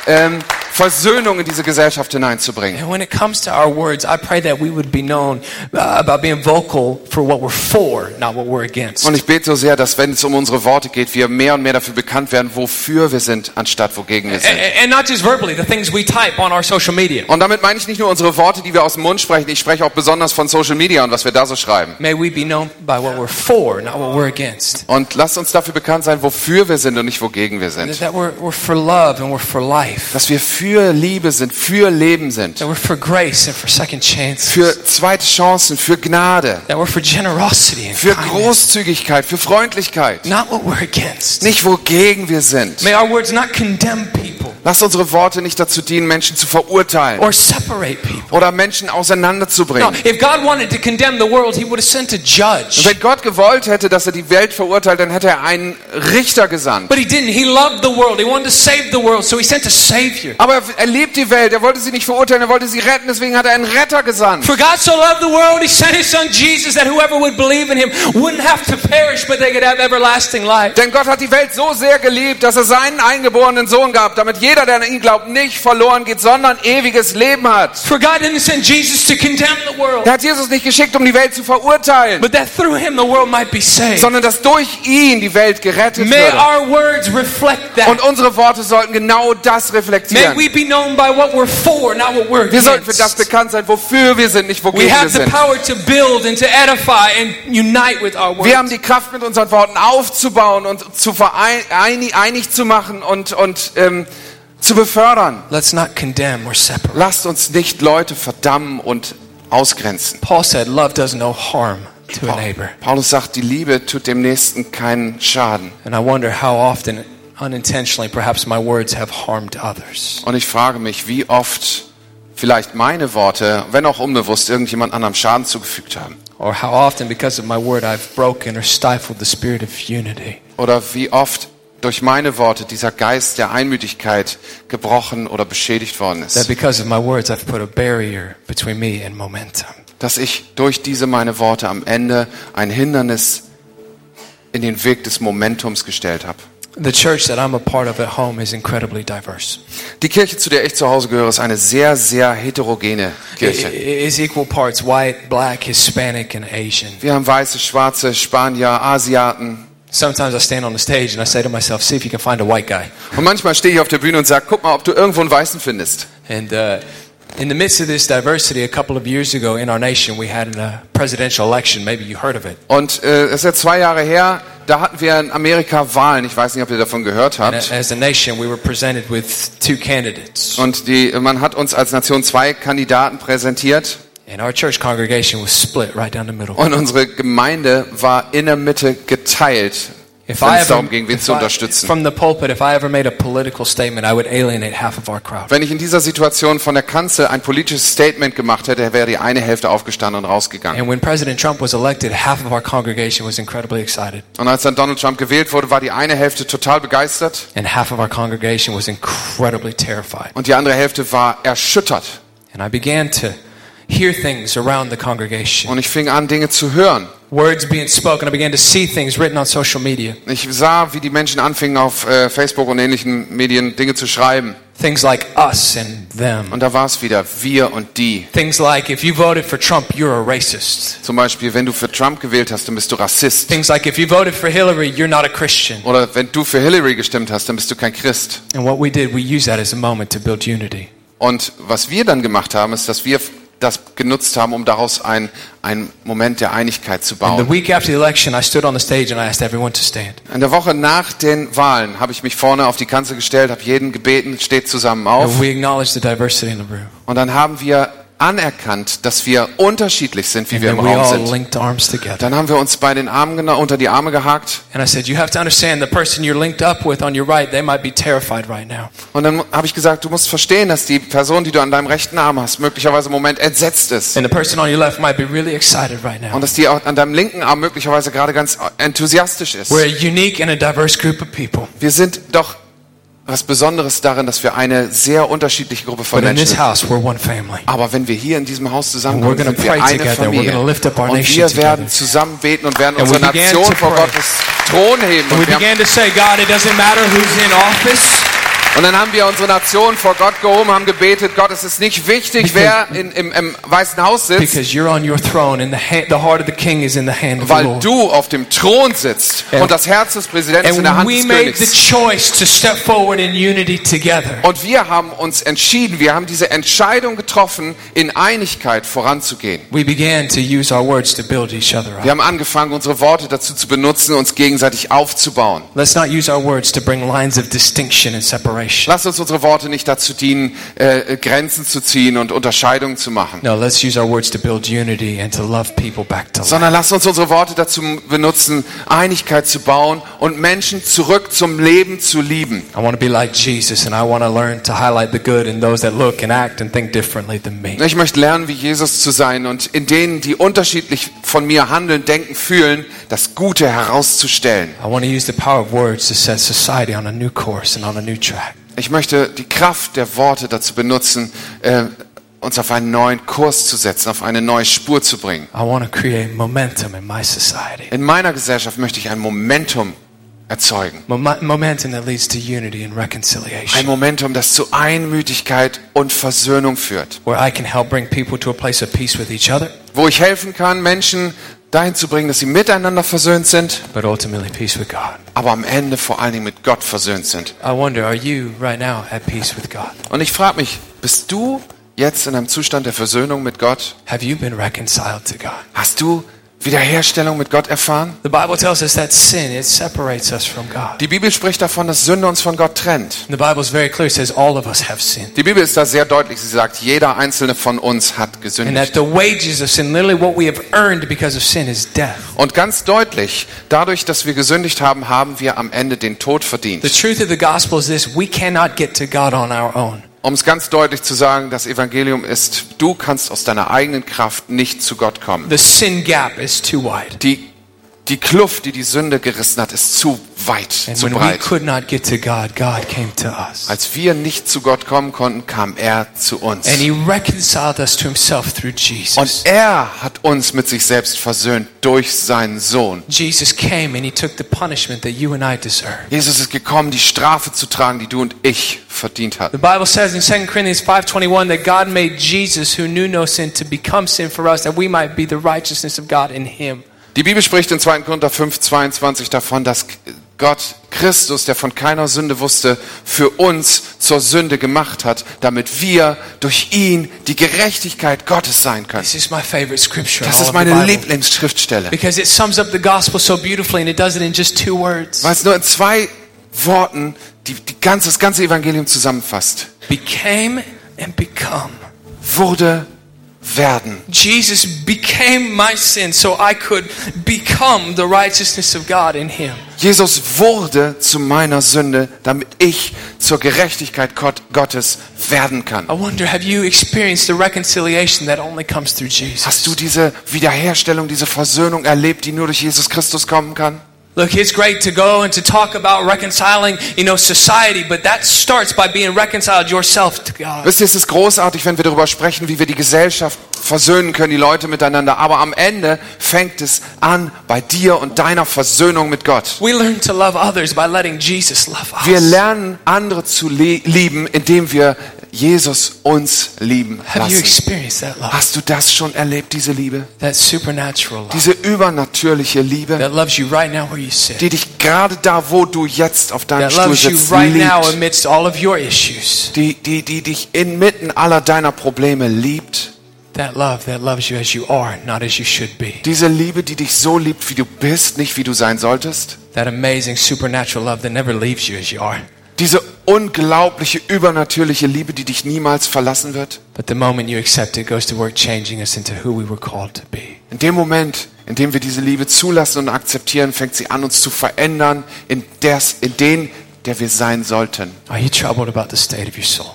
ähm, Versöhnung in diese Gesellschaft hineinzubringen. And when it comes to our words, I pray that we would be known uh, about being vocal for what we're for, not what we're against. Und ich bete so sehr, dass wenn es um unsere Worte geht, wir mehr und mehr dafür bekannt werden, wofür wir sind, anstatt wogegen wir And, sind. and not just verbally, the things we type on our social media. Und damit meine ich nicht nur unsere Worte, die wir aus dem Mund sprechen, ich spreche auch besonders von Social Media und was wir da so schreiben. May we be known by what we're for, not what we're against. Und lasst uns dafür bekannt sein, wofür wir sind und nicht wogegen wir sind. That we're, we're for love and we're for life. Dass wir für Liebe sind, für Leben sind, That we're for grace and for second chances. für zweite Chancen, für Gnade, That we're for generosity and für. Großzügigkeit, für Freundlichkeit. Not what we're against. Nicht wogegen wir sind. May our words not condemn people Lasst unsere Worte nicht dazu dienen, Menschen zu verurteilen or separate people. oder Menschen auseinanderzubringen. if God wanted to condemn the world, He would have sent a Und judge. wenn Gott gewollt hätte, dass er die Welt verurteilt, dann hätte er einen Richter gesandt. But He didn't. He loved the world. He wanted to save the world, so He sent a Savior. Aber er- er liebt die Welt, er wollte sie nicht verurteilen, er wollte sie retten, deswegen hat er einen Retter gesandt. For God so loved the world, He sent His Son Jesus, that whoever would believe in Him wouldn't have to perish, but they could have everlasting life. Denn Gott hat die Welt so sehr geliebt, dass er seinen eingeborenen Sohn gab, damit jeder, der an ihn glaubt, nicht verloren geht, sondern ewiges Leben hat. For God didn't send Jesus to condemn the world, Er hat Jesus nicht geschickt, um die Welt zu verurteilen, but that through Him the world might be saved. sondern dass durch ihn die Welt gerettet May würde. our words reflect that. Und unsere Worte sollten genau das May reflektieren. we be known by what we're for, not what we're Wir sollten für das against. bekannt sein, wofür wir sind, nicht We wogegen wir have the sind. power to build and to edify and unite with our Wir haben words. die Kraft, mit unseren Worten aufzubauen und zu verein, einig, einig zu machen und, und ähm, zu befördern. Let's not condemn or separate. Lasst uns nicht Leute verdammen und ausgrenzen. Paul said, Love does no harm to a neighbor. Paulus sagt, die Liebe tut dem Nächsten keinen Schaden. And I wonder how often, unintentionally, perhaps my words have harmed others. Und ich frage mich, wie oft vielleicht meine Worte, wenn auch unbewusst, irgendjemand anderem Schaden zugefügt haben. Or how often, because of my word, I've broken or stifled the spirit of unity. Oder wie oft durch meine Worte dieser Geist der Einmütigkeit gebrochen oder beschädigt worden That ist. because of my words, I've put a barrier between me and momentum. Dass ich durch diese meine Worte am Ende ein Hindernis in den Weg des Momentums gestellt habe. The church that I'm a part of at home is incredibly diverse. Die Kirche, zu der ich zu Hause gehöre, ist eine sehr, sehr heterogene Kirche. Wir haben weiße, schwarze, Spanier, Asiaten. Sometimes I stand on the stage and I say to myself, see if you can find a white guy. Und manchmal stehe ich auf der Bühne und sage, guck mal, ob du irgendwo einen Weißen findest. And uh, in the midst of this diversity, a couple of years ago in our nation, we had a presidential election. Maybe you heard of it. Und äh, es ist ja zwei Jahre her, da hatten wir in Amerika Wahlen. Ich weiß nicht, ob ihr davon gehört And habt. as a nation, we were presented with two candidates. Und die, man hat uns als Nation zwei Kandidaten präsentiert. And our church congregation was split right down the middle. Und unsere Gemeinde war in der Mitte geteilt If wenn es darum ging, wen zu unterstützen. Wenn ich in dieser Situation von der Kanzel ein politisches Statement gemacht hätte, wäre die eine Hälfte aufgestanden und rausgegangen. Und als dann Donald Trump gewählt wurde, war die eine Hälfte total begeistert and half of our congregation was incredibly terrified. und die andere Hälfte war erschüttert. And I began to hear things around the congregation, Und ich fing an, Dinge zu hören. words being spoken. I began to see things written on social media, Ich sah, wie die Menschen anfingen, auf äh, Facebook und ähnlichen Medien Dinge zu schreiben. things like us and them. Und da war es wieder, wir und die. Things like, if you voted for Trump, you're a racist. Zum Beispiel, wenn du für Trump gewählt hast, dann bist du Rassist. Things like, if you voted for Hillary, you're not a Christian. Oder wenn du für Hillary gestimmt hast, dann bist du kein Christ. And what we did, we used that as a moment to build unity. Und was wir dann gemacht haben, ist, dass wir das genutzt haben, um daraus ein, ein Moment der Einigkeit zu bauen. In der Woche nach den Wahlen habe ich mich vorne auf die Kanzel gestellt, habe jeden gebeten, steht zusammen auf. Und dann haben wir anerkannt, dass wir unterschiedlich sind, wie And wir im Raum sind. Dann haben wir uns bei den Armen genau unter die Arme gehakt. And I said, you have to understand the person you're linked up with on your right, they might be terrified right now. Und dann habe ich gesagt, du musst verstehen, dass die Person, die du an deinem rechten Arm hast, möglicherweise im Moment entsetzt ist. Really right. Und dass die auch an deinem linken Arm möglicherweise gerade ganz enthusiastisch ist. We're a unique and a diverse group of people. Wir sind doch was Besonderes darin, dass wir eine sehr unterschiedliche Gruppe von But in Menschen this sind. house, we're one family. Aber wenn wir hier in diesem Haus zusammenkommen, sind wir eine together. Familie. Und wir werden zusammen beten und werden unsere Nation vor. Gottes Thron heben. And we Und, wir haben, began to say, God, it doesn't matter who's in office. Und dann haben wir unsere Nation vor Gott gehoben, haben gebetet, Gott, es ist nicht wichtig, wer in, im, im Weißen Haus sitzt, Because you're on your throne and the, ha- the heart of the king is in the hand of the weil du auf dem Thron sitzt und das Herz des Präsidenten ist in der And Hand we des made the Königs. choice to step forward in unity together. Und wir haben uns entschieden, wir haben diese Entscheidung getroffen, in Einigkeit voranzugehen. We began to use our words to build each other Wir haben angefangen, unsere Worte dazu zu benutzen, uns gegenseitig aufzubauen. Let's not use our words to bring lines of distinction and separation. Lass uns unsere Worte nicht dazu dienen, äh, Grenzen zu ziehen und Unterscheidungen zu machen, No, let's use our words to build unity and to love people back to life. sondern lass uns unsere Worte dazu benutzen, Einigkeit zu bauen und Menschen zurück zum Leben zu lieben. I want to be like Jesus and I want to learn to highlight the good in those that look and act and think differently than me. Ich möchte lernen, wie Jesus zu sein und in denen, die unterschiedlich von mir handeln, denken, fühlen, das Gute herauszustellen. I want to use the power of words to set society on a new course and on a new track. Ich möchte die Kraft der Worte dazu benutzen, äh, uns auf einen neuen Kurs zu setzen, auf eine neue Spur zu bringen. I want to create momentum in my society. In meiner Gesellschaft möchte ich ein Momentum erzeugen. Mom- momentum that leads to unity and Ein reconciliation. Momentum, das zu Einmütigkeit und Versöhnung führt. Where I can help bring people to a place of peace with each other, Wo ich helfen kann, Menschen dahin zu bringen, dass sie miteinander versöhnt sind, but ultimately peace with God. aber am Ende vor allen Dingen mit Gott versöhnt sind. Und ich frage mich, bist du jetzt in einem Zustand der Versöhnung mit Gott? Have you been reconciled to God? Hast du Wiederherstellung mit Gott erfahren? The Bible tells us that sin, it separates us from God. Die Bibel spricht davon, dass Sünde uns von Gott trennt. The Bible is very clear. It says all of us have sinned. Die Bibel ist da sehr deutlich. Sie sagt, jeder einzelne von uns hat And that gesündigt. the wages of sin, literally what we have earned because of sin, is death. Und ganz deutlich, dadurch, dass wir gesündigt haben, haben wir am Ende den Tod verdient. The truth of the gospel is this we cannot get to God on our own. Um es ganz deutlich zu sagen, das Evangelium ist, du kannst aus deiner eigenen Kraft nicht zu Gott kommen. The sin gap is too wide. Die, die Kluft, die die Sünde gerissen hat, ist zu weit, And zu breit. could not get to God, God came to us. Als wir nicht zu Gott kommen konnten, kam er zu uns. And he reconciled us to himself through Und Jesus. er hat uns mit sich selbst versöhnt durch seinen Sohn. Jesus came and he took the punishment that you and I deserve. Jesus ist gekommen, die Strafe zu tragen, die du und ich verdient hatten. The Bible says in 2 Corinthians 5:21 that God made Jesus who knew no sin to become sin for us that we might be the righteousness of God in him. Die Bibel spricht in 2. Korinther 5, 22 davon, dass Gott Christus, der von keiner Sünde wusste, für uns zur Sünde gemacht hat, damit wir durch ihn die Gerechtigkeit Gottes sein können. This is my favorite scripture. in Das ist meine. Lieblingsschriftstelle, Because it sums up the gospel so beautifully and it does it in just two words. weil es nur in zwei Worten die, die ganze, das ganze Evangelium zusammenfasst. Became and become. Wurde, werden. Jesus became my sin so I could become the righteousness of God in him. Jesus wurde zu meiner Sünde, damit ich zur Gerechtigkeit Gott, Gottes werden kann. I wonder, have you experienced the reconciliation that only comes through Jesus? Hast du diese Wiederherstellung, diese Versöhnung erlebt, die nur durch Jesus Christus kommen kann? Look, it's great to go and to talk about reconciling, you know, society, but that starts by being reconciled yourself to God. Wisst ihr, es ist großartig, wenn wir darüber sprechen, wie wir die Gesellschaft versöhnen können, die Leute miteinander. Aber am Ende fängt es an bei dir und deiner Versöhnung mit Gott. We learn to love others by letting Jesus love Wir us. lernen andere zu li- lieben, indem wir Jesus uns lieben lassen. Hast du das schon erlebt, diese Liebe? Diese übernatürliche Liebe, that loves you right now where you sit. die dich gerade da, wo du jetzt auf deinem Stuhl sitzt, liebt. Die, die, die dich inmitten aller deiner Probleme liebt. That love that loves you as you are, not as you should be. Diese Liebe, die dich so liebt, wie du bist, nicht wie du sein solltest. That amazing supernatural love that never leaves you as you are. Diese unglaubliche, übernatürliche Liebe, die dich niemals verlassen wird. But the moment you accept it goes to work changing us into who we were called to be. In dem Moment, in dem wir diese Liebe zulassen und akzeptieren, fängt sie an, uns zu verändern in, des, in den, der wir sein sollten. Are you troubled about the state of your soul?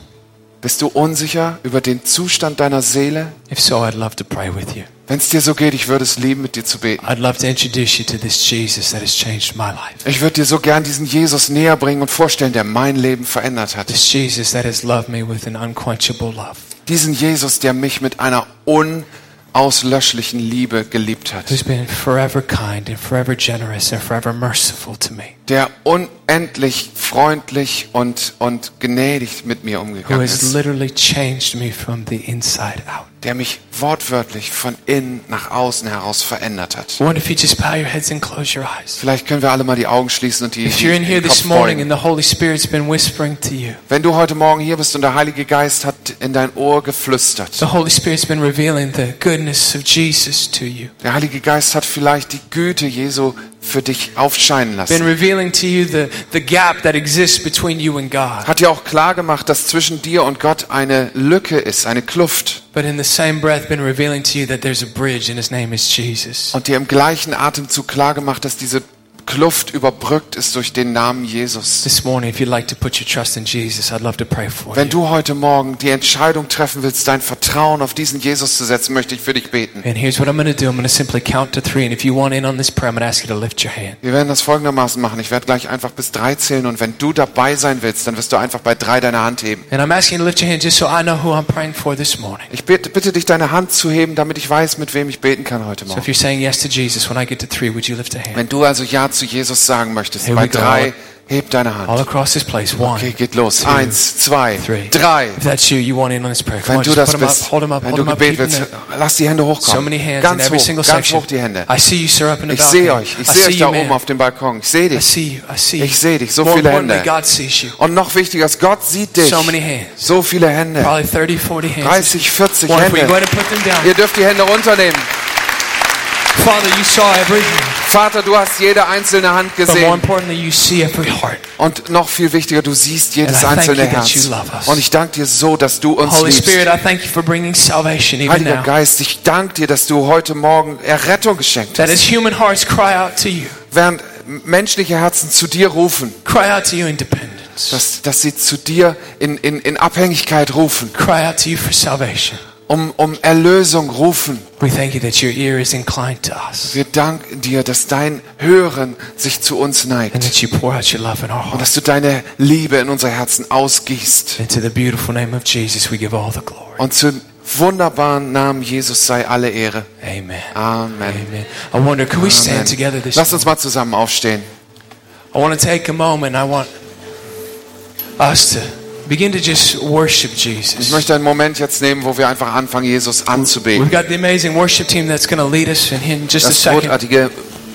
Bist du unsicher über den Zustand deiner Seele? If so, I'd love to pray with you. Wenn es dir so geht, ich würde es lieben, mit dir zu beten. I'd love to introduce you to this Jesus that has changed my life. Ich würde dir so gern diesen Jesus näher bringen und vorstellen, der mein Leben verändert hat. This Jesus that has loved me with an unquenchable love. Diesen Jesus, der mich mit einer unauslöschlichen Liebe geliebt hat. Who's been forever kind and forever generous and forever merciful to me. Der unendlich freundlich und, und gnädig mit mir Who umgegangen ist. Der mich wortwörtlich von innen nach außen heraus verändert hat. Vielleicht können wir alle mal die Augen schließen und die, If you're in here den Kopf this morning beugen. and the Holy Spirit's been whispering to you, Wenn du heute Morgen hier bist und der Heilige Geist hat in dein Ohr geflüstert. the Holy Spirit's been revealing the goodness of Jesus to you, Der Heilige Geist hat vielleicht die Güte Jesu für dich aufscheinen been lassen. revealing to you the, the gap that exists between you and God. Hat dir auch klar gemacht, dass zwischen dir und Gott eine Lücke ist, eine Kluft. But in the same breath, been revealing to you that there's a bridge and his name is Jesus. Und dir im gleichen Atemzug klar gemacht, dass diese Kluft überbrückt ist durch den Namen Jesus. Wenn du heute Morgen die Entscheidung treffen willst, dein Vertrauen auf diesen Jesus zu setzen, möchte ich für dich beten. Wir werden das folgendermaßen machen. Ich werde gleich einfach bis drei zählen und wenn du dabei sein willst, dann wirst du einfach bei drei deine Hand heben. Ich bitte, bitte dich, deine Hand zu heben, damit ich weiß, mit wem ich beten kann heute Morgen. Wenn du also Ja zu Jesus sagen möchtest, Here bei drei, heb deine All Hand. across this place. One, Okay, geht los. two, Eins, zwei, three. drei. If that's you, you want in on this prayer. Come Wenn on, du das bist, up, hold up, wenn hold du. Gebet willst, lass die Hände So hochkommen. many hands in Ganz every hoch, single ganz section. hoch die Hände. I see you, sir, up in the Ich sehe euch, ich I sehe euch da oben auf dem Balkon. Ich sehe I dich. see you. I see you. Ich sehe dich, so More viele Hände. God sees you. Und noch wichtiger ist, Gott sieht dich. So many hands. So viele Hände. Probably 30, 40 hands. 30, 40 Wonderful. You go ahead Hände. and put them down. Ihr dürft die Hände runternehmen. Father, you saw every hand. Vater, du hast jede einzelne Hand gesehen. Und noch viel wichtiger, du siehst jedes einzelne Herz. Und ich danke dir so, dass du uns Holy liebst. Heiliger. Geist, ich danke dir, dass du heute Morgen Errettung geschenkt hast. Während menschliche Herzen zu dir rufen, dass, dass sie zu dir in, in, in Abhängigkeit rufen, cry out to you for salvation. Um, um Erlösung rufen. We thank you that your ear is inclined to us Wir danken dir, dass dein Hören sich zu uns neigt und dass du deine Liebe in unsere Herzen ausgießt. Und zum wunderbaren Namen Jesus sei alle Ehre. Amen. Amen. Amen. I wonder, could we stand Amen. together this Lass uns mal zusammen aufstehen. I want to take a moment. I want us to begin to just worship Ich Jesus. möchte einen Moment jetzt nehmen, wo wir einfach anfangen, Jesus anzubeten. We've got the amazing worship team that's going to lead us in, just a Das second. großartige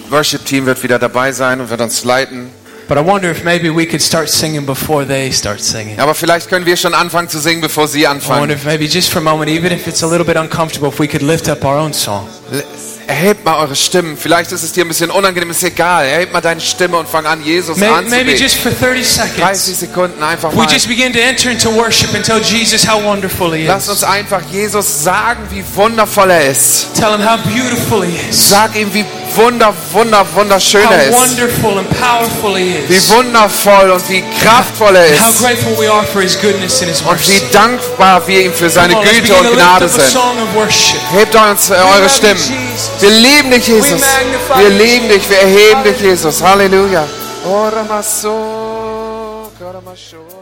Worship-Team wird wieder dabei sein und wird uns leiten. But I wonder if maybe we could start singing before they start singing. Aber vielleicht können wir schon anfangen zu singen, bevor sie I wonder anfangen. if maybe just for a moment, even if it's a little bit uncomfortable, if we could lift up our own song. Erhebt mal eure Stimmen. Vielleicht ist es dir ein bisschen unangenehm, ist egal. Erhebt mal deine Stimme und fang an, Jesus May- Maybe anzubeten. just for 30 seconds. 30 Sekunden einfach We mal. just begin to enter into worship and tell Jesus how wonderful He Lass uns is. einfach Jesus sagen, wie wundervoll er ist. Tell Him how beautiful He is. Sag ihm, wie wunder, wunder, wunderschön er ist. Wie wundervoll und wie kraftvoll er ist. Und wie dankbar wir ihm für seine Güte und Gnade sind. Hebt uns äh, eure Stimmen. Wir lieben dich, Jesus. Wir lieben dich. Wir erheben dich, Jesus. Halleluja. Ora maso, ora maso.